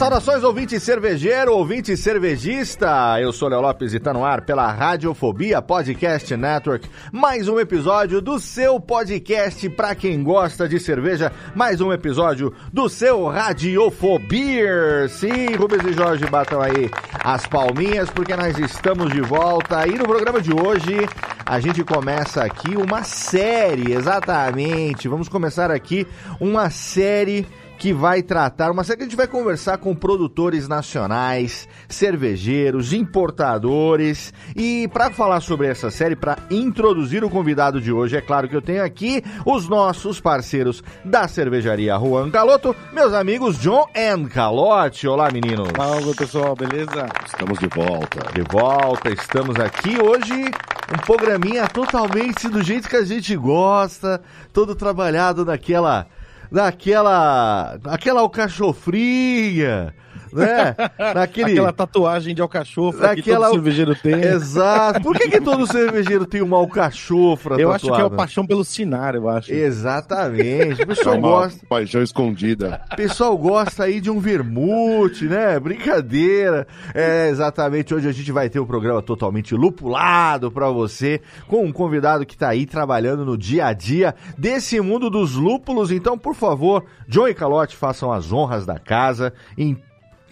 Saudações, ouvinte cervejeiro, ouvinte cervejista. Eu sou Léo Lopes e tá no ar pela Radiofobia Podcast Network. Mais um episódio do seu podcast pra quem gosta de cerveja. Mais um episódio do seu Radiofobia. Sim, Rubens e Jorge batam aí as palminhas porque nós estamos de volta. E no programa de hoje a gente começa aqui uma série, exatamente. Vamos começar aqui uma série que vai tratar, uma série que a gente vai conversar com produtores nacionais, cervejeiros, importadores. E para falar sobre essa série, para introduzir o convidado de hoje, é claro que eu tenho aqui os nossos parceiros da cervejaria Juan Caloto, meus amigos John and Calote. Olá, meninos. Fala, pessoal, beleza? Estamos de volta. De volta, estamos aqui hoje um programinha totalmente do jeito que a gente gosta, todo trabalhado naquela daquela aquela alcachofrinha, né? Naquele... Aquela tatuagem de alcachofra Daquela... que todo cervejeiro tem. Exato. Por que, que todo cervejeiro tem uma alcachofra Eu tatuada? acho que é a paixão pelo sinar, eu acho. Exatamente. O pessoal é uma gosta... paixão escondida. O pessoal gosta aí de um vermute, né? Brincadeira. É, exatamente. Hoje a gente vai ter um programa totalmente lupulado para você, com um convidado que tá aí trabalhando no dia a dia desse mundo dos lúpulos. Então, por favor, John e Calote façam as honras da casa em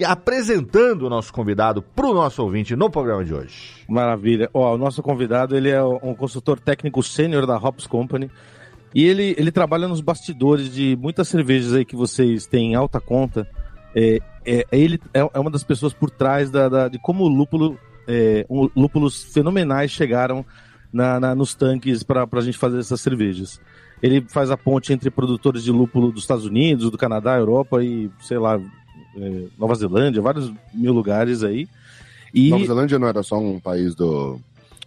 apresentando o nosso convidado para o nosso ouvinte no programa de hoje. Maravilha. Ó, o nosso convidado ele é um consultor técnico sênior da Hops Company e ele, ele trabalha nos bastidores de muitas cervejas aí que vocês têm em alta conta. É, é, ele é, é uma das pessoas por trás da, da de como o lúpulo, é, um, lúpulos fenomenais chegaram na, na, nos tanques para a gente fazer essas cervejas. Ele faz a ponte entre produtores de lúpulo dos Estados Unidos, do Canadá, Europa e, sei lá, é, Nova Zelândia, vários mil lugares aí. E... Nova Zelândia não era só um país do,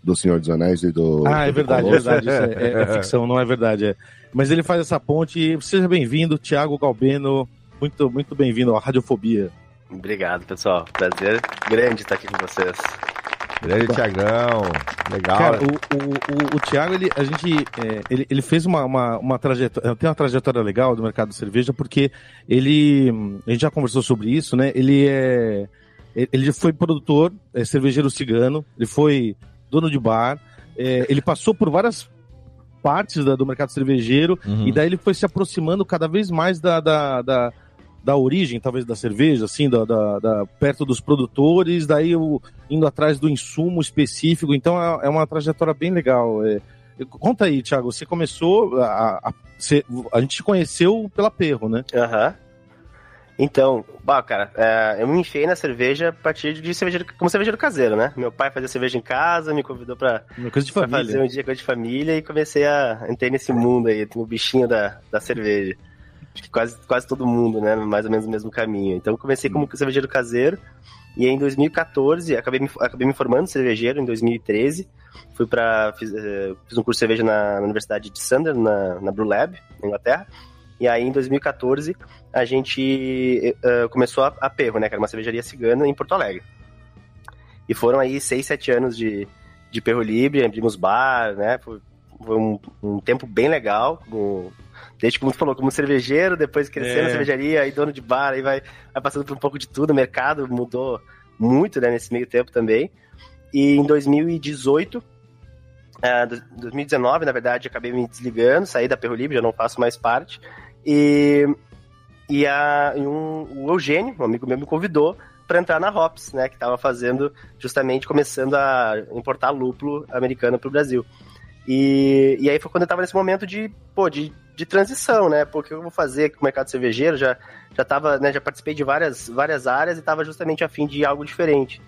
do Senhor dos Anéis e do. Ah, é verdade, é verdade. Isso é, é, é, ficção, não é verdade. É. Mas ele faz essa ponte. Seja bem-vindo, Thiago Galbeno. Muito, muito bem-vindo à Radiofobia. Obrigado, pessoal. Prazer grande estar aqui com vocês. Grande Tiagão, legal. Cara, o, o, o, o Thiago, ele, a gente, é, ele, ele fez uma, uma, uma trajetória, tem uma trajetória legal do mercado de cerveja, porque ele, a gente já conversou sobre isso, né? Ele é, ele foi produtor, é, cervejeiro cigano, ele foi dono de bar, é, ele passou por várias partes da, do mercado cervejeiro, uhum. e daí ele foi se aproximando cada vez mais da, da, da da origem, talvez, da cerveja, assim, da, da, da perto dos produtores, daí o, indo atrás do insumo específico. Então é, é uma trajetória bem legal. É, conta aí, Thiago, você começou. A, a, você, a gente te conheceu pela Perro, né? Aham. Uhum. Então, bah, cara, é, eu me enfiei na cerveja a partir de cervejeiro, como cervejeiro caseiro, né? Meu pai fazia cerveja em casa, me convidou pra, coisa de família. fazer um dia coisa de família e comecei a entrar nesse mundo aí, no bichinho da, da cerveja acho que quase, quase todo mundo, né? Mais ou menos no mesmo caminho. Então comecei como cervejeiro caseiro. E em 2014, acabei me, acabei me formando cervejeiro em 2013. Fui para fiz, uh, fiz, um curso de cerveja na, na Universidade de Sunderland, na, na Brew Lab, na Inglaterra. E aí, em 2014, a gente uh, começou a, a Perro, né? Que era uma cervejaria cigana em Porto Alegre. E foram aí seis, sete anos de, de Perro Livre, abrimos bar, né? Foi, foi um, um, tempo bem legal, com, Desde como tu falou, como cervejeiro, depois crescendo é. na cervejaria, aí dono de bar, aí vai, vai passando por um pouco de tudo. O mercado mudou muito, né, nesse meio tempo também. E em 2018, É, 2019, na verdade, acabei me desligando, saí da Perro Livre, já não faço mais parte. E, e, a, e um, o Eugênio, um amigo meu, me convidou para entrar na Hops, né? Que estava fazendo, justamente começando a importar lúpulo americano para o Brasil. E, e aí foi quando eu estava nesse momento de, pô, de, de transição, né? Porque eu vou fazer com o mercado cervejeiro, já, já tava, né, já participei de várias, várias áreas e estava justamente a fim de algo diferente.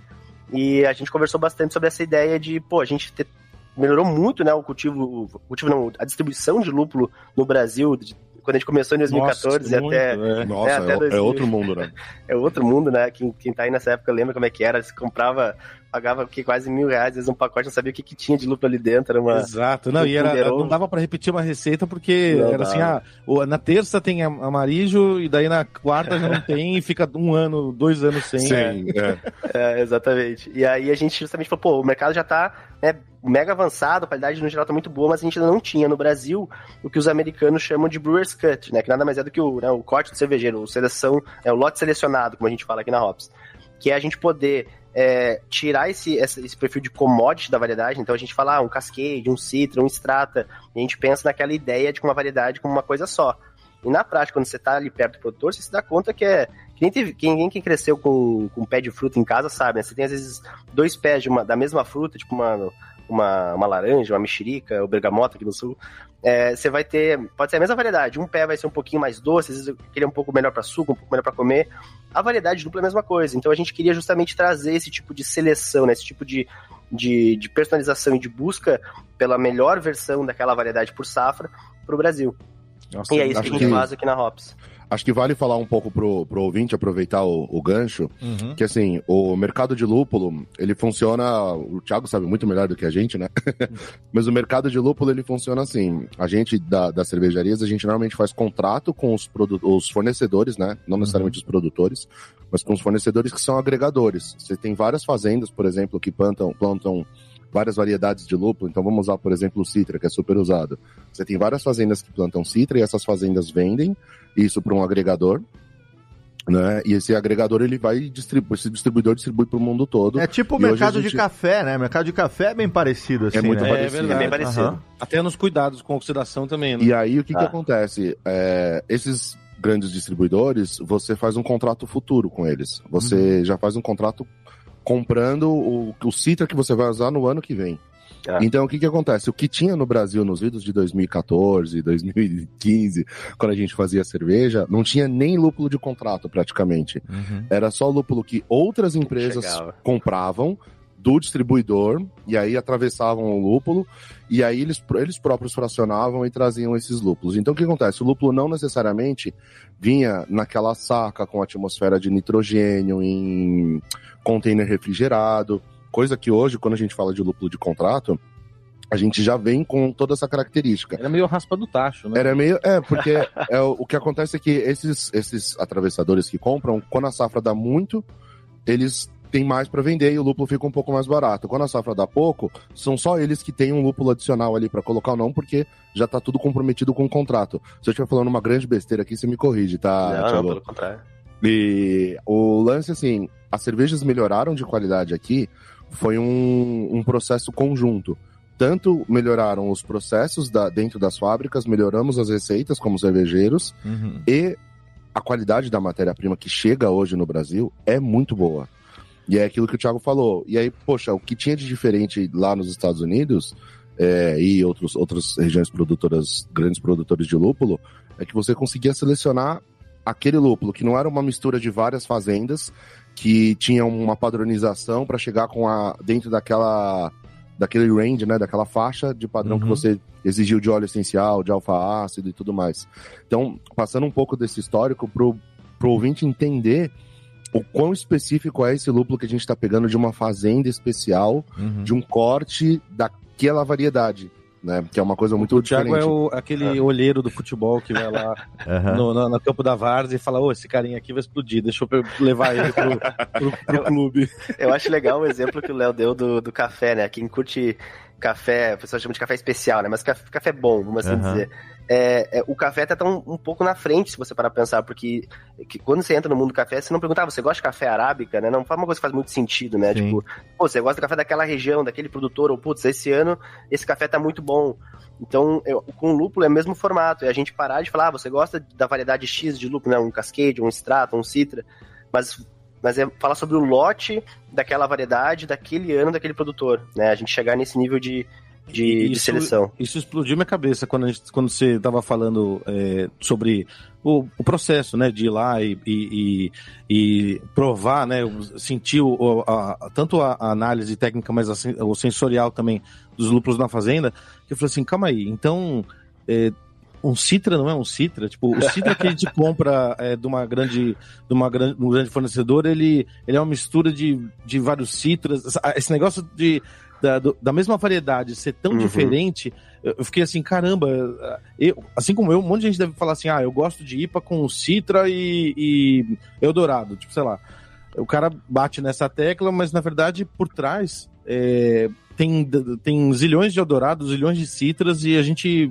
E a gente conversou bastante sobre essa ideia de, pô, a gente ter, melhorou muito, né, o cultivo, o cultivo não, a distribuição de lúpulo no Brasil, de, quando a gente começou em 2014 Nossa, e até. É. Nossa, é, até é, 2000. é, outro mundo, né? é outro mundo, né? Quem, quem tá aí nessa época lembra como é que era. Você comprava, pagava que, quase mil reais, às vezes um pacote, não sabia o que, que tinha de lúpulo ali dentro. Era uma, Exato, não, um e era, não dava para repetir uma receita porque não, era assim, ah, na terça tem amarijo e daí na quarta já não tem e fica um ano, dois anos sem. Sim, é. é. exatamente. E aí a gente justamente falou, pô, o mercado já tá né, mega avançado, a qualidade no geral tá muito boa, mas a gente ainda não tinha no Brasil o que os americanos chamam de brewer's cut, né? Que nada mais é do que o, né, o corte do cervejeiro, o seleção, é o lote selecionado, como a gente fala aqui na Hops. Que é a gente poder é, tirar esse, esse, perfil de commodity da variedade. Então a gente fala ah, um cascade, um citra, um strata, e a gente pensa naquela ideia de uma variedade como uma coisa só. E na prática, quando você está ali perto do produtor, você se dá conta que é. Teve, quem, quem cresceu com, com um pé de fruta em casa sabe, né? Você tem às vezes dois pés de uma, da mesma fruta, tipo uma, uma, uma laranja, uma mexerica, ou bergamota aqui no sul. É, você vai ter. Pode ser a mesma variedade. Um pé vai ser um pouquinho mais doce, às vezes aquele é um pouco melhor para suco, um pouco melhor para comer. A variedade dupla é a mesma coisa. Então a gente queria justamente trazer esse tipo de seleção, né? esse tipo de, de, de personalização e de busca pela melhor versão daquela variedade por safra para o Brasil. Nossa, e é isso que a gente que... faz aqui na Hops. Acho que vale falar um pouco pro, pro ouvinte, aproveitar o, o gancho, uhum. que assim, o mercado de lúpulo, ele funciona, o Thiago sabe muito melhor do que a gente, né? Mas o mercado de lúpulo, ele funciona assim, a gente da, das cervejarias, a gente normalmente faz contrato com os, os fornecedores, né? Não necessariamente uhum. os produtores, mas com os fornecedores que são agregadores. Você tem várias fazendas, por exemplo, que plantam, plantam várias variedades de lúpulo. Então vamos usar, por exemplo, o citra, que é super usado. Você tem várias fazendas que plantam citra e essas fazendas vendem isso para um agregador. Né? E esse agregador ele vai distribuir, esse distribuidor distribui para o mundo todo. É tipo o mercado gente... de café, né? O mercado de café é bem parecido assim. É muito né? parecido. É, verdade. é bem parecido. Uhum. Até nos cuidados com oxidação também. Né? E aí o que, ah. que acontece? É, esses grandes distribuidores, você faz um contrato futuro com eles. Você uhum. já faz um contrato comprando o, o Citra que você vai usar no ano que vem. É. Então, o que que acontece? O que tinha no Brasil nos vidros de 2014, 2015, quando a gente fazia cerveja, não tinha nem lúpulo de contrato praticamente. Uhum. Era só lúpulo que outras empresas Chegava. compravam do distribuidor e aí atravessavam o lúpulo e aí eles, eles próprios fracionavam e traziam esses lúpulos. Então o que acontece? O lúpulo não necessariamente vinha naquela saca com atmosfera de nitrogênio em container refrigerado, coisa que hoje, quando a gente fala de lúpulo de contrato, a gente já vem com toda essa característica. Era meio raspa do tacho, né? Era meio. É, porque é, o que acontece é que esses, esses atravessadores que compram, quando a safra dá muito, eles têm mais para vender e o lúpulo fica um pouco mais barato. Quando a safra dá pouco, são só eles que têm um lúpulo adicional ali para colocar ou não, porque já tá tudo comprometido com o contrato. Se eu estiver falando uma grande besteira aqui, você me corrige, tá? Não, não pelo contrário. E o lance, assim, as cervejas melhoraram de qualidade aqui, foi um, um processo conjunto. Tanto melhoraram os processos da, dentro das fábricas, melhoramos as receitas como cervejeiros, uhum. e a qualidade da matéria-prima que chega hoje no Brasil é muito boa. E é aquilo que o Thiago falou. E aí, poxa, o que tinha de diferente lá nos Estados Unidos é, e outros, outras regiões produtoras, grandes produtores de lúpulo, é que você conseguia selecionar aquele lúpulo, que não era uma mistura de várias fazendas, que tinha uma padronização para chegar com a dentro daquela daquele range, né, daquela faixa de padrão uhum. que você exigiu de óleo essencial, de alfa-ácido e tudo mais. Então, passando um pouco desse histórico pro, pro ouvinte entender o quão específico é esse lúpulo que a gente está pegando de uma fazenda especial, uhum. de um corte daquela variedade né? Que é uma coisa muito o diferente. O Thiago é o, aquele é. olheiro do futebol que vai lá uhum. no, no, no, campo da Várzea e fala, ô, esse carinha aqui vai explodir, deixa eu levar ele pro, pro, pro clube. Eu acho legal o exemplo que o Léo deu do, do café, né? Quem curte café, o pessoal chama de café especial, né? Mas café, café bom, vamos assim Aham. dizer. É, é, o café tá tão, um pouco na frente, se você parar pra pensar, porque que quando você entra no mundo do café, você não pergunta, ah, você gosta de café arábica, né? Não faz uma coisa que faz muito sentido, né? Sim. Tipo, pô, você gosta do café daquela região, daquele produtor, ou putz, esse ano esse café tá muito bom. Então, eu- com o lúpulo é o mesmo formato, é a gente parar de falar, ah, você gosta da variedade X de lúpulo, né? Um cascade, um strata, um citra, mas, mas é falar sobre o lote daquela variedade, daquele ano, daquele produtor, né? A gente chegar nesse nível de, de, de Isso- seleção. Isso explodiu minha cabeça quando, gente- quando você estava falando é, sobre o, o processo, né, de ir lá e, e, e- provar, né, sentir o, a- tanto a, análise técnica, mas a o sensorial também dos lúpulos na fazenda, que eu falei assim, calma aí, então é, um Citra não é um Citra? Tipo, o Citra que a gente compra é, de uma grande, de uma grande, um grande fornecedor, ele, ele é uma mistura de, de vários Citras. Esse negócio de, da, da mesma variedade ser tão Uhum. diferente, eu fiquei assim, caramba, eu, assim como eu, um monte de gente deve falar assim, ah, eu gosto de IPA com Citra e, e Eldorado, tipo, sei lá. O cara bate nessa tecla, mas na verdade, por trás, é, tem, tem zilhões de Eldorado, zilhões de Citras, e a gente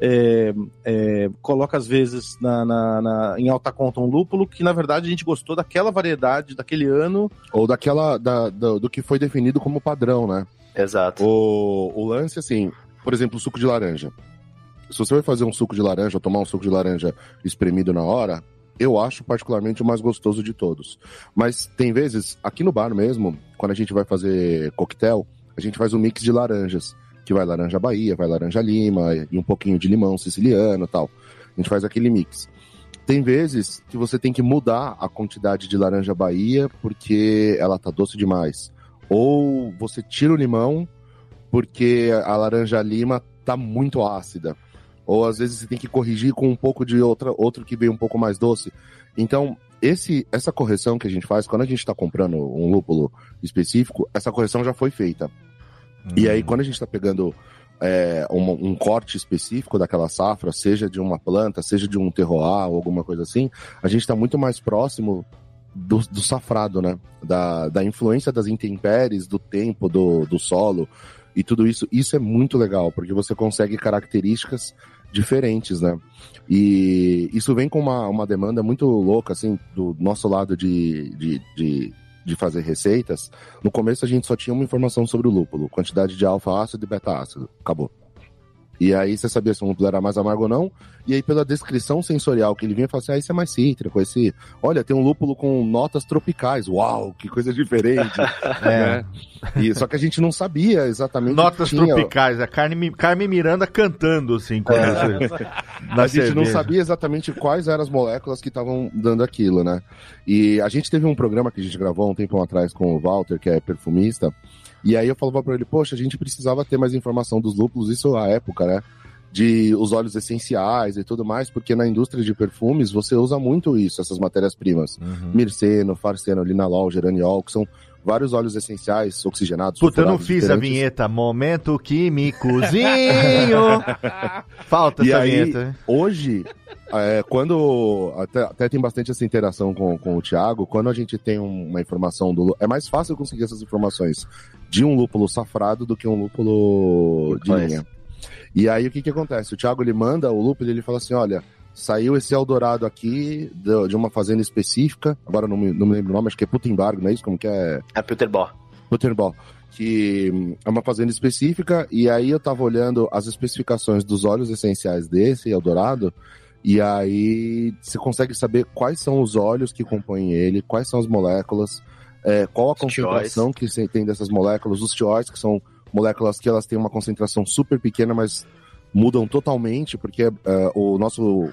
é, é, coloca às vezes na, na- na- em alta conta um lúpulo que na verdade a gente gostou daquela variedade, daquele ano. Ou daquela, da, do, do que foi definido como padrão, né? Exato. O, o lance, assim, por exemplo, o suco de laranja. Se você vai fazer um suco de laranja, ou tomar um suco de laranja espremido na hora, eu acho particularmente o mais gostoso de todos. Mas tem vezes, aqui no bar mesmo, quando a gente vai fazer coquetel, a gente faz um mix de laranjas. Que vai laranja Bahia, vai laranja Lima, e um pouquinho de limão siciliano tal. A gente faz aquele mix. Tem vezes que você tem que mudar a quantidade de laranja Bahia porque ela tá doce demais. Ou você tira o limão porque a laranja lima tá muito ácida. Ou às vezes você tem que corrigir com um pouco de outra, outro que veio um pouco mais doce. Então, esse, essa correção que a gente faz, quando a gente está comprando um lúpulo específico, essa correção já foi feita. E aí, quando a gente está pegando é, um, um corte específico daquela safra, seja de uma planta, seja de um terroir ou alguma coisa assim, a gente está muito mais próximo do, do safrado, né? Da, da influência das intempéries, do tempo, do, do solo e tudo isso. Isso é muito legal, porque você consegue características diferentes, né? E isso vem com uma, uma demanda muito louca, assim, do nosso lado de, de, de, de fazer receitas. No começo a gente só tinha uma informação sobre o lúpulo, quantidade de alfa-ácido e beta-ácido. Acabou. E aí você sabia se o lúpulo era mais amargo ou não. E aí, pela descrição sensorial que ele vinha, falava assim: ah, isso é mais cítrico. Esse, olha, tem um lúpulo com notas tropicais. Uau, que coisa diferente. É. né? E, só que a gente não sabia exatamente. Notas tropicais, a Carmen, Carmen Miranda cantando, assim, quando É. você- a na gente não cerveja. sabia exatamente quais eram as moléculas que estavam dando aquilo, né? E a gente teve um programa que a gente gravou um tempo atrás com o Walter, que é perfumista, e aí eu falava pra ele, poxa, a gente precisava ter mais informação dos lúpulos, isso à época, né? De os óleos essenciais e tudo mais, porque na indústria de perfumes você usa muito isso, essas matérias-primas. Uhum. Mirceno, farceno, linalol, geraniol, que são vários óleos essenciais oxigenados. Puta, eu não fiz a vinheta. Momento químicozinho. Falta E essa aí, vinheta. né? Hoje, é, quando. Até, até tem bastante essa interação com, com o Thiago, quando a gente tem um- uma informação do. É mais fácil conseguir essas informações de um lúpulo safrado do que um lúpulo de linha. E aí o que que acontece? O Thiago ele manda o lúpulo e ele fala assim: olha. Saiu esse Eldorado aqui de uma fazenda específica, agora não me, não me lembro o nome, acho que é Putembargo, não é isso? Como que é? A Peterball. Butterball, que hum, é uma fazenda específica, e aí eu tava olhando as especificações dos óleos essenciais desse Eldorado, e aí você consegue saber quais são os óleos que compõem ele, quais são as moléculas, é, qual a concentração que tem dessas moléculas, os tióis, que são moléculas que elas têm uma concentração super pequena, mas mudam totalmente, porque é, o nosso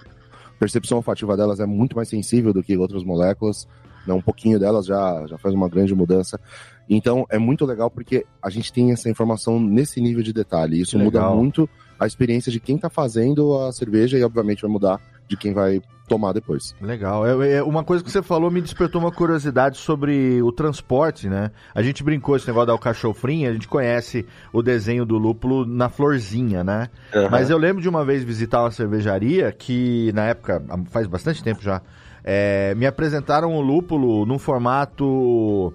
percepção olfativa delas é muito mais sensível do que outras moléculas, né? um pouquinho delas já, já faz uma grande mudança. Então é muito legal porque a gente tem essa informação nesse nível de detalhe. Isso muda muito a experiência de quem tá fazendo a cerveja e, obviamente, vai mudar de quem vai tomar depois. Legal. É, é, uma coisa que você falou me despertou uma curiosidade sobre o transporte, né? A gente brincou esse negócio da alcachofrinha, a gente conhece o desenho do lúpulo na florzinha, né? Aham. Mas eu lembro de uma vez visitar uma cervejaria que, na época, faz bastante tempo já, é, me apresentaram o lúpulo num formato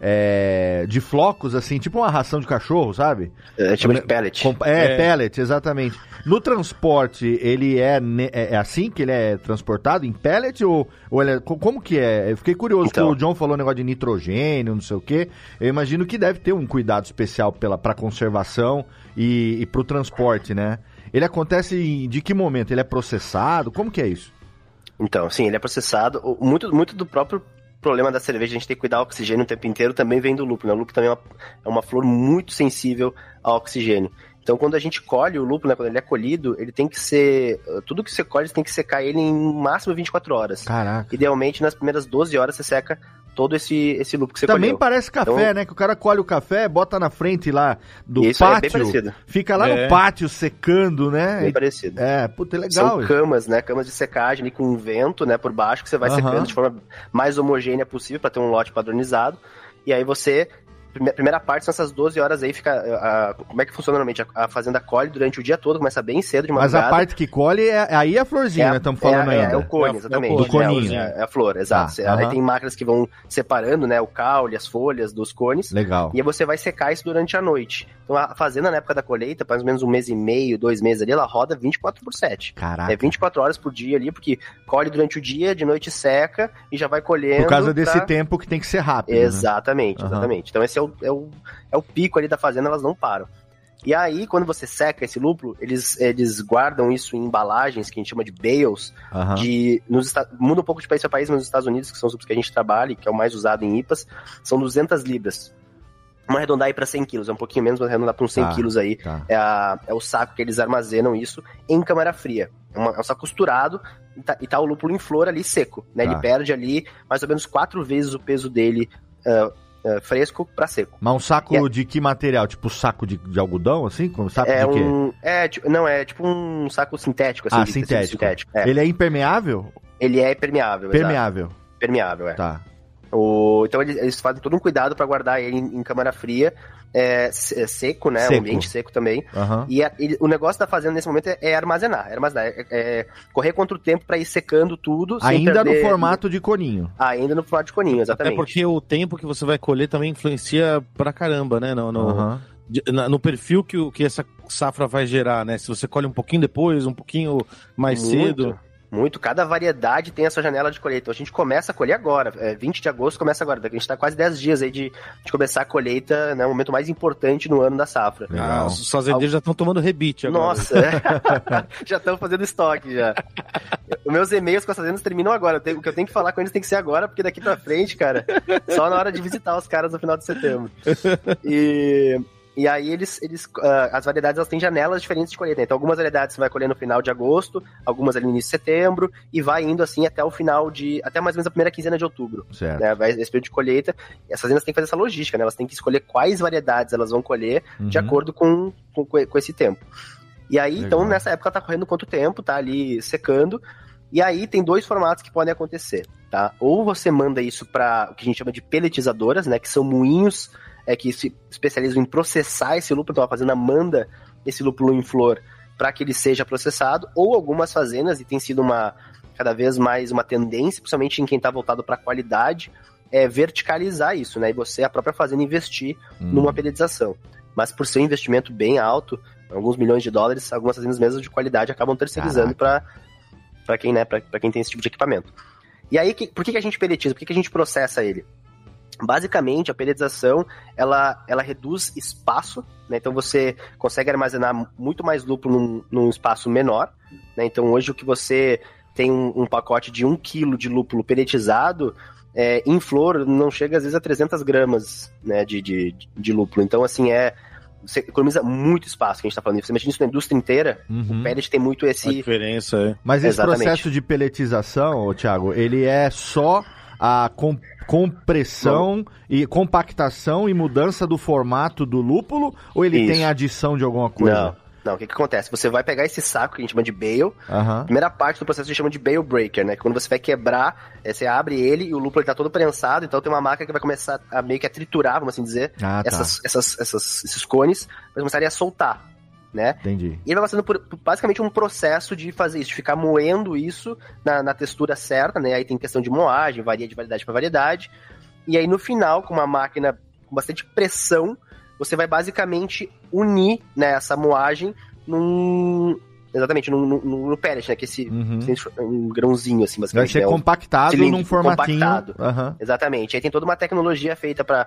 é, de flocos, assim, tipo uma ração de cachorro, sabe? É, chama de pellet. Com- é, É. pellet, exatamente. No transporte, ele é, é é assim que ele é transportado? Em pellet ou, ou ele é, co- como que é? Eu fiquei curioso, Então. que o John falou negócio de nitrogênio, não sei o quê. Eu imagino que deve ter um cuidado especial pela, pra conservação e, e pro transporte, né? Ele acontece em- de que momento? Ele é processado? Como que é isso? Então, sim, ele é processado. Muito, muito do próprio problema da cerveja, a gente tem que cuidar do oxigênio o tempo inteiro, também vem do lúpulo. Né? O lúpulo também é uma, é uma flor muito sensível ao oxigênio. Então, quando a gente colhe o lúpulo, né, quando ele é colhido, ele tem que ser. Tudo que você colhe, você tem que secar ele em máximo 24 horas. Caraca. Idealmente, nas primeiras 12 horas, você seca todo esse, esse lúpulo que você Também colheu. parece café, Então- né? Que o cara colhe o café, bota na frente lá do isso é bem pátio, parecido. fica lá É. no pátio secando, né? Bem parecido. É, puta, é legal. São isso. camas, né? Camas de secagem ali com vento, né? Por baixo, que você vai Aham. secando de forma mais homogênea possível para ter um lote padronizado. E aí você. Prime- Primeira parte são essas 12 horas aí, fica. a- a- como é que funciona normalmente? A, a fazenda colhe durante o dia todo, começa bem cedo de Mas madrugada. a parte que colhe, é, aí é a florzinha, a- né? Estamos falando é, é, ainda. É o cone, É exatamente. é o coninho. É, é a flor, exato. Tá, Aí aham. tem máquinas que vão separando, né? O caule, as folhas dos cones. Legal. E aí você vai secar isso durante a noite. Então a fazenda, na época da colheita, mais ou menos um mês e meio, dois meses ali, ela roda 24 por 7. Caraca. É 24 horas por dia ali, porque colhe durante o dia, de noite seca e já vai colhendo. Por causa desse pra- tempo que tem que ser rápido. né? Exatamente, Aham. exatamente. Então esse é o, é, o, é o pico ali da fazenda, elas não param. E aí, quando você seca esse lúpulo, eles, eles guardam isso em embalagens que a gente chama de bales, Aham. de nos muda um pouco de país para país, mas nos Estados Unidos, que são os que a gente trabalha, que é o mais usado em IPAs, são 200 libras. Vamos arredondar aí para 100 quilos, é um pouquinho menos, mas arredondar para uns 100 Tá. quilos aí. Tá. É, a- é o saco que eles armazenam isso em câmara fria. É, uma- é um saco costurado e tá, e tá o lúpulo em flor ali seco. Né? Tá. Ele perde ali mais ou menos quatro vezes o peso dele ah, ah, fresco para seco. Mas um saco E de que material? Tipo saco de, de algodão, assim? Como saco É de quê? um. É, tipo- não, é tipo um saco sintético, assim. Ah, de tecido sintético. sintético. É. Ele é impermeável? Ele é permeável. exato. Permeável. Permeável, é. Tá. O, então eles, eles fazem todo um cuidado para guardar ele em, em câmara fria, é, é seco, né? Seco. Um ambiente seco também. Aham. E a- ele- o negócio da fazenda nesse momento é, é armazenar, é armazenar, é, é correr contra o tempo para ir secando tudo. Ainda no perder- formato de coninho. Ainda no formato de coninho, Até exatamente. porque o tempo que você vai colher também influencia pra caramba, né? No, no, de- na- no perfil que, que essa safra vai gerar, né? Se você colhe um pouquinho depois, um pouquinho mais Muito, cedo. Muito, cada variedade tem a sua janela de colheita. Então a gente começa a colher agora, é, 20 de agosto começa agora. A gente tá quase 10 dias aí de, de começar a colheita, né? O momento mais importante no ano da safra. Ah, Legal. os fazendeiros já estão tomando rebite agora. Nossa, já estão fazendo estoque já. Os meus e-mails com as fazendas terminam agora. Tenho- O que eu tenho que falar com eles tem que ser agora, porque daqui pra frente, cara, só na hora de visitar os caras no final de setembro. E, e aí eles, eles ah, as variedades elas têm janelas diferentes de colheita. Então algumas variedades você vai colher no final de agosto, algumas ali no início de setembro e vai indo assim até o final de até mais ou menos a primeira quinzena de outubro. Certo. Né, vai esse período de colheita. E as fazendas têm que fazer essa logística, né? Elas têm que escolher quais variedades elas vão colher de Uhum. acordo com, com, com esse tempo. E aí, então, Legal. nessa época tá correndo quanto tempo, tá ali secando. E aí tem dois formatos que podem acontecer, tá? Ou você manda isso para o que a gente chama de peletizadoras, né? Que são moinhos é, que se especializam em processar esse lúpulo. Então a fazenda manda esse lúpulo em flor para que ele seja processado. Ou algumas fazendas, e tem sido uma cada vez mais uma tendência, principalmente em quem está voltado para qualidade, é verticalizar isso, né? E você, a própria fazenda, investir Hum. numa peletização. Mas por ser um investimento bem alto, alguns milhões de dólares, algumas fazendas mesmo de qualidade acabam terceirizando para quem, né, para quem tem esse tipo de equipamento. E aí, que, por que, que a gente peletiza? Por que, que a gente processa ele? Basicamente, a pelletização, ela, ela reduz espaço, né? Então você consegue armazenar muito mais lúpulo num, num espaço menor, né? Então hoje o que você tem um, um pacote de 1 kg de lúpulo pelletizado, é, em flor não chega às vezes a 300 gramas né, de, de, de lúpulo. Então, assim, é. Você economiza muito espaço que a gente tá falando. Você imagina isso na indústria inteira, Uhum. o pellet tem muito A esse. diferença é. Mas esse Exatamente. processo de peletização, Thiago, ele é só a com- compressão e compactação e mudança do formato do lúpulo ou ele Isso. tem adição de alguma coisa? Não. Não, o que, que acontece? Você vai pegar esse saco que a gente chama de bale. A primeira parte do processo a gente chama de bale breaker, né? Quando você vai quebrar, é, você abre ele e o lúpulo ele tá todo prensado, então tem uma máquina que vai começar a meio que a triturar, vamos assim dizer, Ah, tá. essas, essas, essas- esses cones, para começarem a soltar, né? Entendi. E ele vai passando por, basicamente um processo de fazer isso, de ficar moendo isso na, na textura certa, né? Aí tem questão de moagem, varia de variedade para variedade. E aí no final, com uma máquina com bastante pressão, você vai basicamente unir né, essa moagem num, Exatamente, no, no, no pellet, né? Que esse Uhum. um grãozinho, assim, Vai basicamente. ser né, um compactado num cilíndrico formatinho. compactado. Aham. Exatamente. Aí tem toda uma tecnologia feita para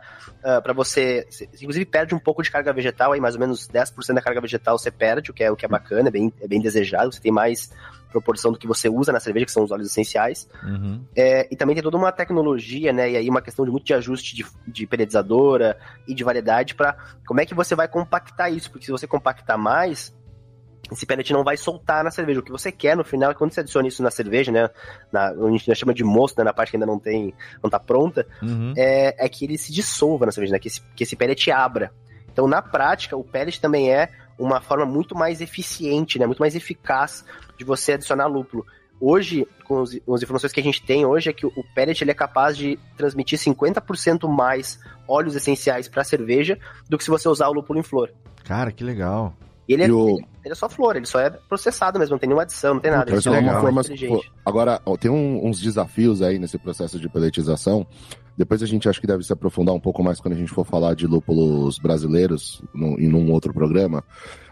para você. você, Inclusive, perde um pouco de carga vegetal, aí mais ou menos 10% da carga vegetal você perde, o que é, o que é bacana, é bem, é bem desejado. Você tem mais proporção do que você usa na cerveja, que são os óleos essenciais. Uhum. É, e também tem toda uma tecnologia, né? E aí uma questão de muito de ajuste de, de periodizadora e de variedade para como é que você vai compactar isso, porque se você compactar mais, esse pellet não vai soltar na cerveja. O que você quer no final é quando você adiciona isso na cerveja, né? Na, a gente chama de mosto, né? Na parte que ainda não tem, não tá pronta, Uhum. é, é que ele se dissolva na cerveja, né? Que esse, que esse pellet abra. Então, na prática, o pellet também é uma forma muito mais eficiente, né? Muito mais eficaz de você adicionar lúpulo. Hoje, com, os, com as informações que a gente tem hoje, é que o, o pellet ele é capaz de transmitir 50% mais óleos essenciais para a cerveja do que se você usar o lúpulo em flor. Cara, que legal. E ele é, E o- ele, é só flor, ele só é processado mesmo, não tem nenhuma adição, não tem nada. É é uma forma- inteligente. Agora, ó, tem um- uns desafios aí nesse processo de pelletização. Depois a gente acho que deve se aprofundar um pouco mais quando a gente for falar de lúpulos brasileiros no, em um outro programa.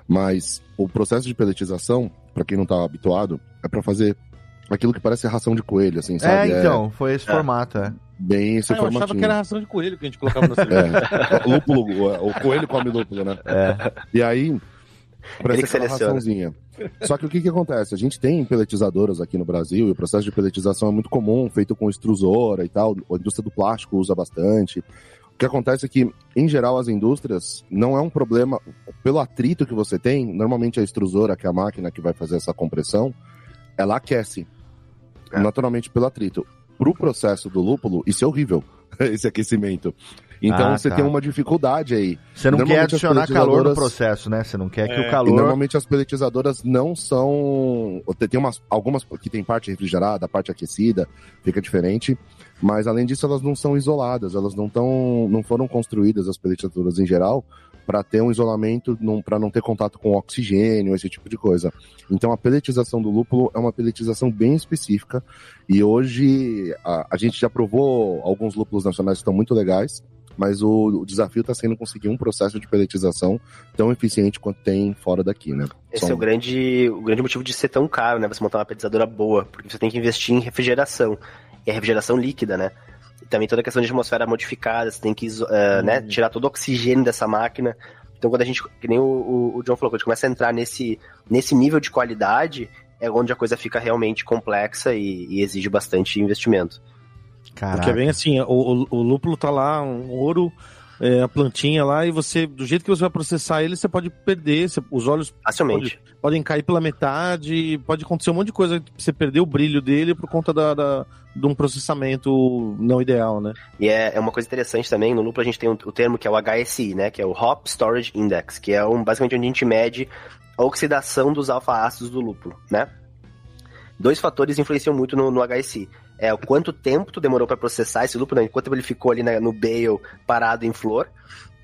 Mas o processo de pelletização, para quem não tá habituado, é para fazer aquilo que parece ração de coelho, assim, sabe? É, então, foi esse É. formato, é. bem esse Ah, eu achava formatinho. que era ração de coelho que a gente colocava na cerveja. É, o lúpulo, o, o coelho come lúpulo, né? É. E aí, aquela seleciona. raçãozinha. Só que o que que acontece? A gente tem pelletizadoras aqui no Brasil e o processo de pelletização é muito comum, feito com extrusora e tal. A indústria do plástico usa bastante. O que acontece é que, em geral, as indústrias não é um problema. Pelo atrito que você tem, normalmente a extrusora, que é a máquina que vai fazer essa compressão, ela aquece. É. Naturalmente pelo atrito. Pro processo do lúpulo, isso é horrível, esse aquecimento. Então Ah, você tá. tem uma dificuldade aí. Você não quer adicionar calor no processo, né? Você não quer que É. o E calor. normalmente as pelletizadoras não são. Tem umas, algumas que tem parte refrigerada, parte aquecida, fica diferente. Mas além disso, elas não são isoladas, elas não tão, não foram construídas as pelletizadoras em geral para ter um isolamento, para não ter contato com oxigênio, esse tipo de coisa. Então a pelletização do lúpulo é uma pelletização bem específica e hoje a, a gente já provou alguns lúpulos nacionais que estão muito legais, mas o, o desafio está sendo conseguir um processo de pelletização tão eficiente quanto tem fora daqui, né? Esse Só é o grande, o grande motivo de ser tão caro, né? Você montar uma petizadora boa, porque você tem que investir em refrigeração. E a refrigeração líquida, né? E também toda a questão de atmosfera modificada, você tem que iso- eh, né, tirar todo o oxigênio dessa máquina. Então, quando a gente, que nem o, o- o John falou, quando a gente começa a entrar nesse, nesse nível de qualidade, é onde a coisa fica realmente complexa e, e exige bastante investimento. Caraca. Porque é bem assim, o, o, o lúpulo tá lá, um ouro, é, a plantinha lá, e você, do jeito que você vai processar ele, você pode perder, você- os olhos Facilmente. podem cair pela metade, pode acontecer um monte de coisa, você perder o brilho dele por conta da, da- de um processamento não ideal, né? E é, é uma coisa interessante também, no lúpulo a gente tem o, o termo que é o HSI, né? Que é o Hop Storage Index, que é um, basicamente onde a gente mede a oxidação dos alfa-ácidos do lúpulo, né? Dois fatores influenciam muito no, no HSI. É o quanto tempo tu demorou para processar esse lúpulo, né? ele ficou ali na- no bale parado em flor.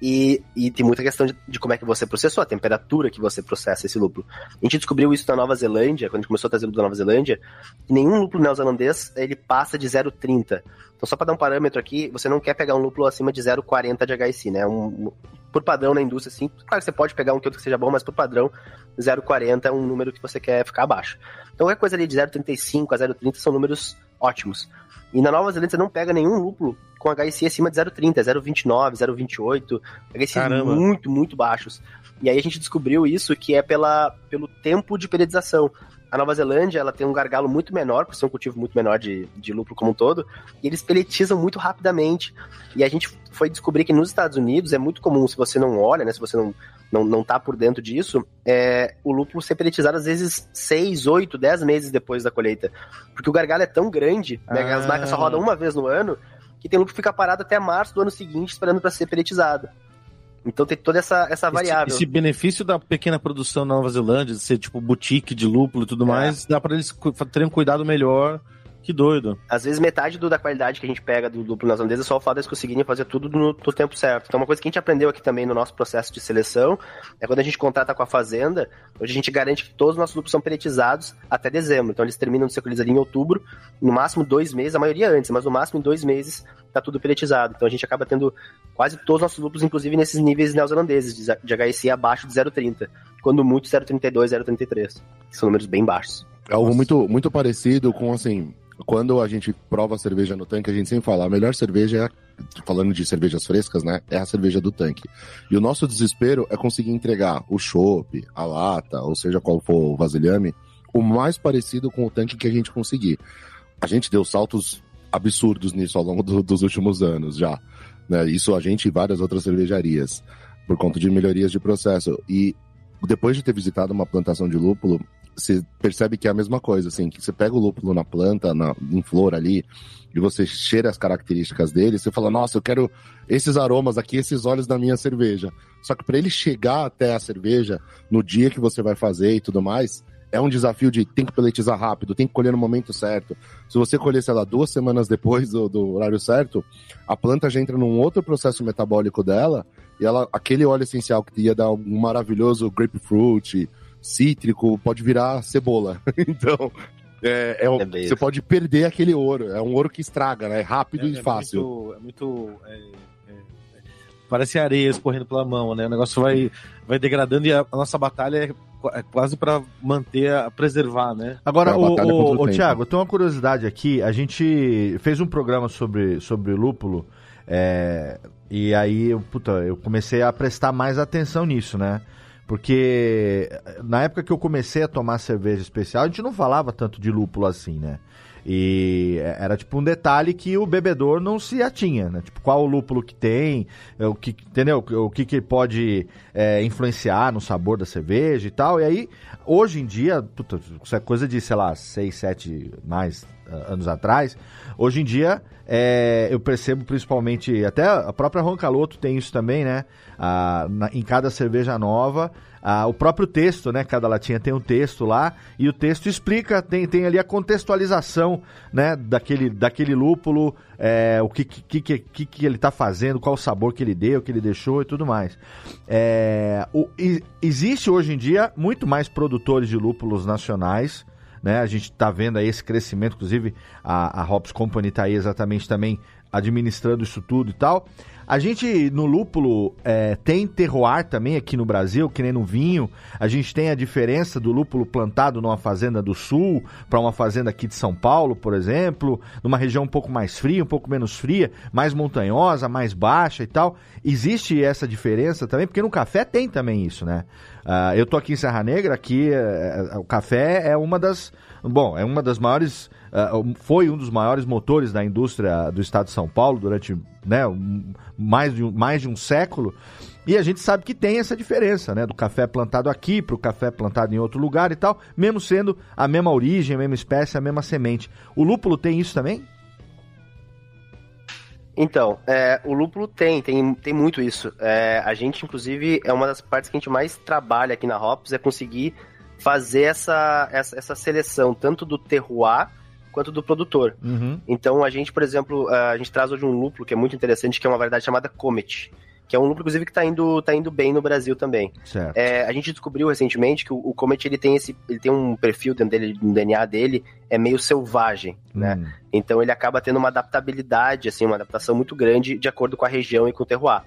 E, e tem muita questão de, de como é que você processou, a temperatura que você processa esse lúpulo. A gente descobriu isso na Nova Zelândia, quando a gente começou a trazer lúpulo da Nova Zelândia, que nenhum lúpulo neozelandês ele passa de 0,30. Então, só para dar um parâmetro aqui, você não quer pegar um lúpulo acima de 0,40 de HSI, né? Um- por padrão na indústria, assim, claro que você pode pegar um que outro que seja bom, mas por padrão, 0,40 é um número que você quer ficar abaixo. Então, qualquer coisa ali de 0,35 a 0,30 são números ótimos. E na Nova Zelândia você não pega nenhum lúpulo com HSI acima de 0,30, 0,29, 0,28, HSI Caramba. muito, muito baixos. E aí a gente descobriu isso que é pela, pelo tempo de periodização. A Nova Zelândia, ela tem um gargalo muito menor, por ser um cultivo muito menor de, de lúpulo como um todo, e eles peletizam muito rapidamente. E a gente foi descobrir que nos Estados Unidos é muito comum, se você não olha, né, se você não, não, não tá por dentro disso, é, o lúpulo ser peletizado às vezes 6, 8, 10 meses depois da colheita. Porque o gargalo é tão grande, né, que as Ah. máquinas só rodam uma vez no ano, que tem lúpulo que fica parado até março do ano seguinte esperando para ser peletizado. Então tem toda essa, essa variável. Esse, esse benefício da pequena produção na Nova Zelândia, de ser tipo boutique de lúpulo e tudo É. mais, dá pra eles terem um cuidado melhor Que doido. Às vezes metade do, da qualidade que a gente pega do lúpulo nas holandesas é só o fato de eles conseguirem fazer tudo no, no, tempo certo. Então uma coisa que a gente aprendeu aqui também no nosso processo de seleção é quando a gente contrata com a fazenda, hoje a gente garante que todos os nossos lúpulos são peletizados até dezembro. Então eles terminam de ser colhidos ali em outubro, no máximo dois meses, a maioria antes, mas no máximo em dois meses tá tudo peletizado. Então a gente acaba tendo quase todos os nossos lúpulos, inclusive nesses níveis neozelandeses, de, de HSI abaixo de 0,30. Quando muito 0,32, 0,33. Que são números bem baixos. É algo muito, muito parecido com, assim, quando a gente prova a cerveja no tanque, a gente sempre fala, a melhor cerveja é a, falando de cervejas frescas, né? É a cerveja do tanque. E o nosso desespero é conseguir entregar o chopp, a lata, ou seja qual for o vasilhame, o mais parecido com o tanque que a gente conseguir. A gente deu saltos absurdos nisso ao longo do, dos últimos anos já. Né? Isso a gente e várias outras cervejarias, por conta de melhorias de processo. E depois de ter visitado uma plantação de lúpulo, você percebe que é a mesma coisa, assim, que você pega o lúpulo na planta, na, em flor ali, e você cheira as características dele, você fala, nossa, eu quero esses aromas aqui, esses olhos da minha cerveja. Só que para ele chegar até a cerveja, no dia que você vai fazer e tudo mais, é um desafio de tem que peletizar rápido, tem que colher no momento certo. Se você colher, sei lá, duas semanas depois do, do horário certo, a planta já entra num outro processo metabólico dela, e ela, aquele óleo essencial que ia dar um maravilhoso grapefruit, cítrico, pode virar cebola. então, é, é, é você pode perder aquele ouro. É um ouro que estraga, né? É rápido e é fácil. É muito. muito é, parece areia escorrendo pela mão, né? O negócio vai, vai degradando e a, a nossa batalha é, quase para manter, preservar, né? Agora, o, o, o Thiago, tem uma curiosidade aqui. A gente fez um programa sobre, sobre lúpulo. É, e aí, puta, eu comecei a prestar mais atenção nisso, né? Porque na época que eu comecei a tomar cerveja especial, a gente não falava tanto de lúpulo assim, né? E era tipo um detalhe que o bebedor não se atinha, né? Tipo, qual o lúpulo que tem, o que, entendeu? O que, que pode é, influenciar no sabor da cerveja e tal. E aí, hoje em dia, puta, isso é coisa de, sei lá, seis, sete mais uh, anos atrás. Hoje em dia, é, eu percebo principalmente, até a própria Roncaloto tem isso também, né? Ah, na, em cada cerveja nova, ah, o próprio texto, né? Cada latinha tem um texto lá e o texto explica, tem, tem ali a contextualização, né? Daquele, daquele lúpulo, é, o que, que, que, que ele está fazendo, qual o sabor que ele deu, que ele deixou e tudo mais. É, o, e, existe hoje em dia muito mais produtores de lúpulos nacionais, né? A gente está vendo aí esse crescimento, inclusive a, a Hops Company está aí exatamente também administrando isso tudo e tal. A gente, no lúpulo, é, tem terroir também aqui no Brasil, que nem no vinho. A gente tem a diferença do lúpulo plantado numa fazenda do sul para uma fazenda aqui de São Paulo, por exemplo, numa região um pouco mais fria, um pouco menos fria, mais montanhosa, mais baixa e tal. Existe essa diferença também, porque no café tem também isso, né? Uh, eu tô aqui em Serra Negra, aqui uh, o café é uma das. Bom, é uma das maiores. Uh, foi um dos maiores motores da indústria do estado de São Paulo durante né, mais, de um, mais de um século. E a gente sabe que tem essa diferença, né? Do café plantado aqui para o café plantado em outro lugar e tal, mesmo sendo a mesma origem, a mesma espécie, a mesma semente. O lúpulo tem isso também? Então, é, o lúpulo tem, tem, tem muito isso. É, a gente, inclusive, é uma das partes que a gente mais trabalha aqui na Hops, é conseguir fazer essa, essa, essa seleção, tanto do terroir quanto do produtor. Uhum. Então, a gente, por exemplo, a gente traz hoje um lúpulo que é muito interessante, que é uma variedade chamada Comet que é um lúpulo, inclusive, que está indo, tá indo bem no Brasil também. É, a gente descobriu recentemente que o, o, Comet ele tem, esse, ele tem um perfil dentro dele, no DNA dele, é meio selvagem, né? hum. né? Então ele acaba tendo uma adaptabilidade, assim, uma adaptação muito grande de acordo com a região e com o terroir.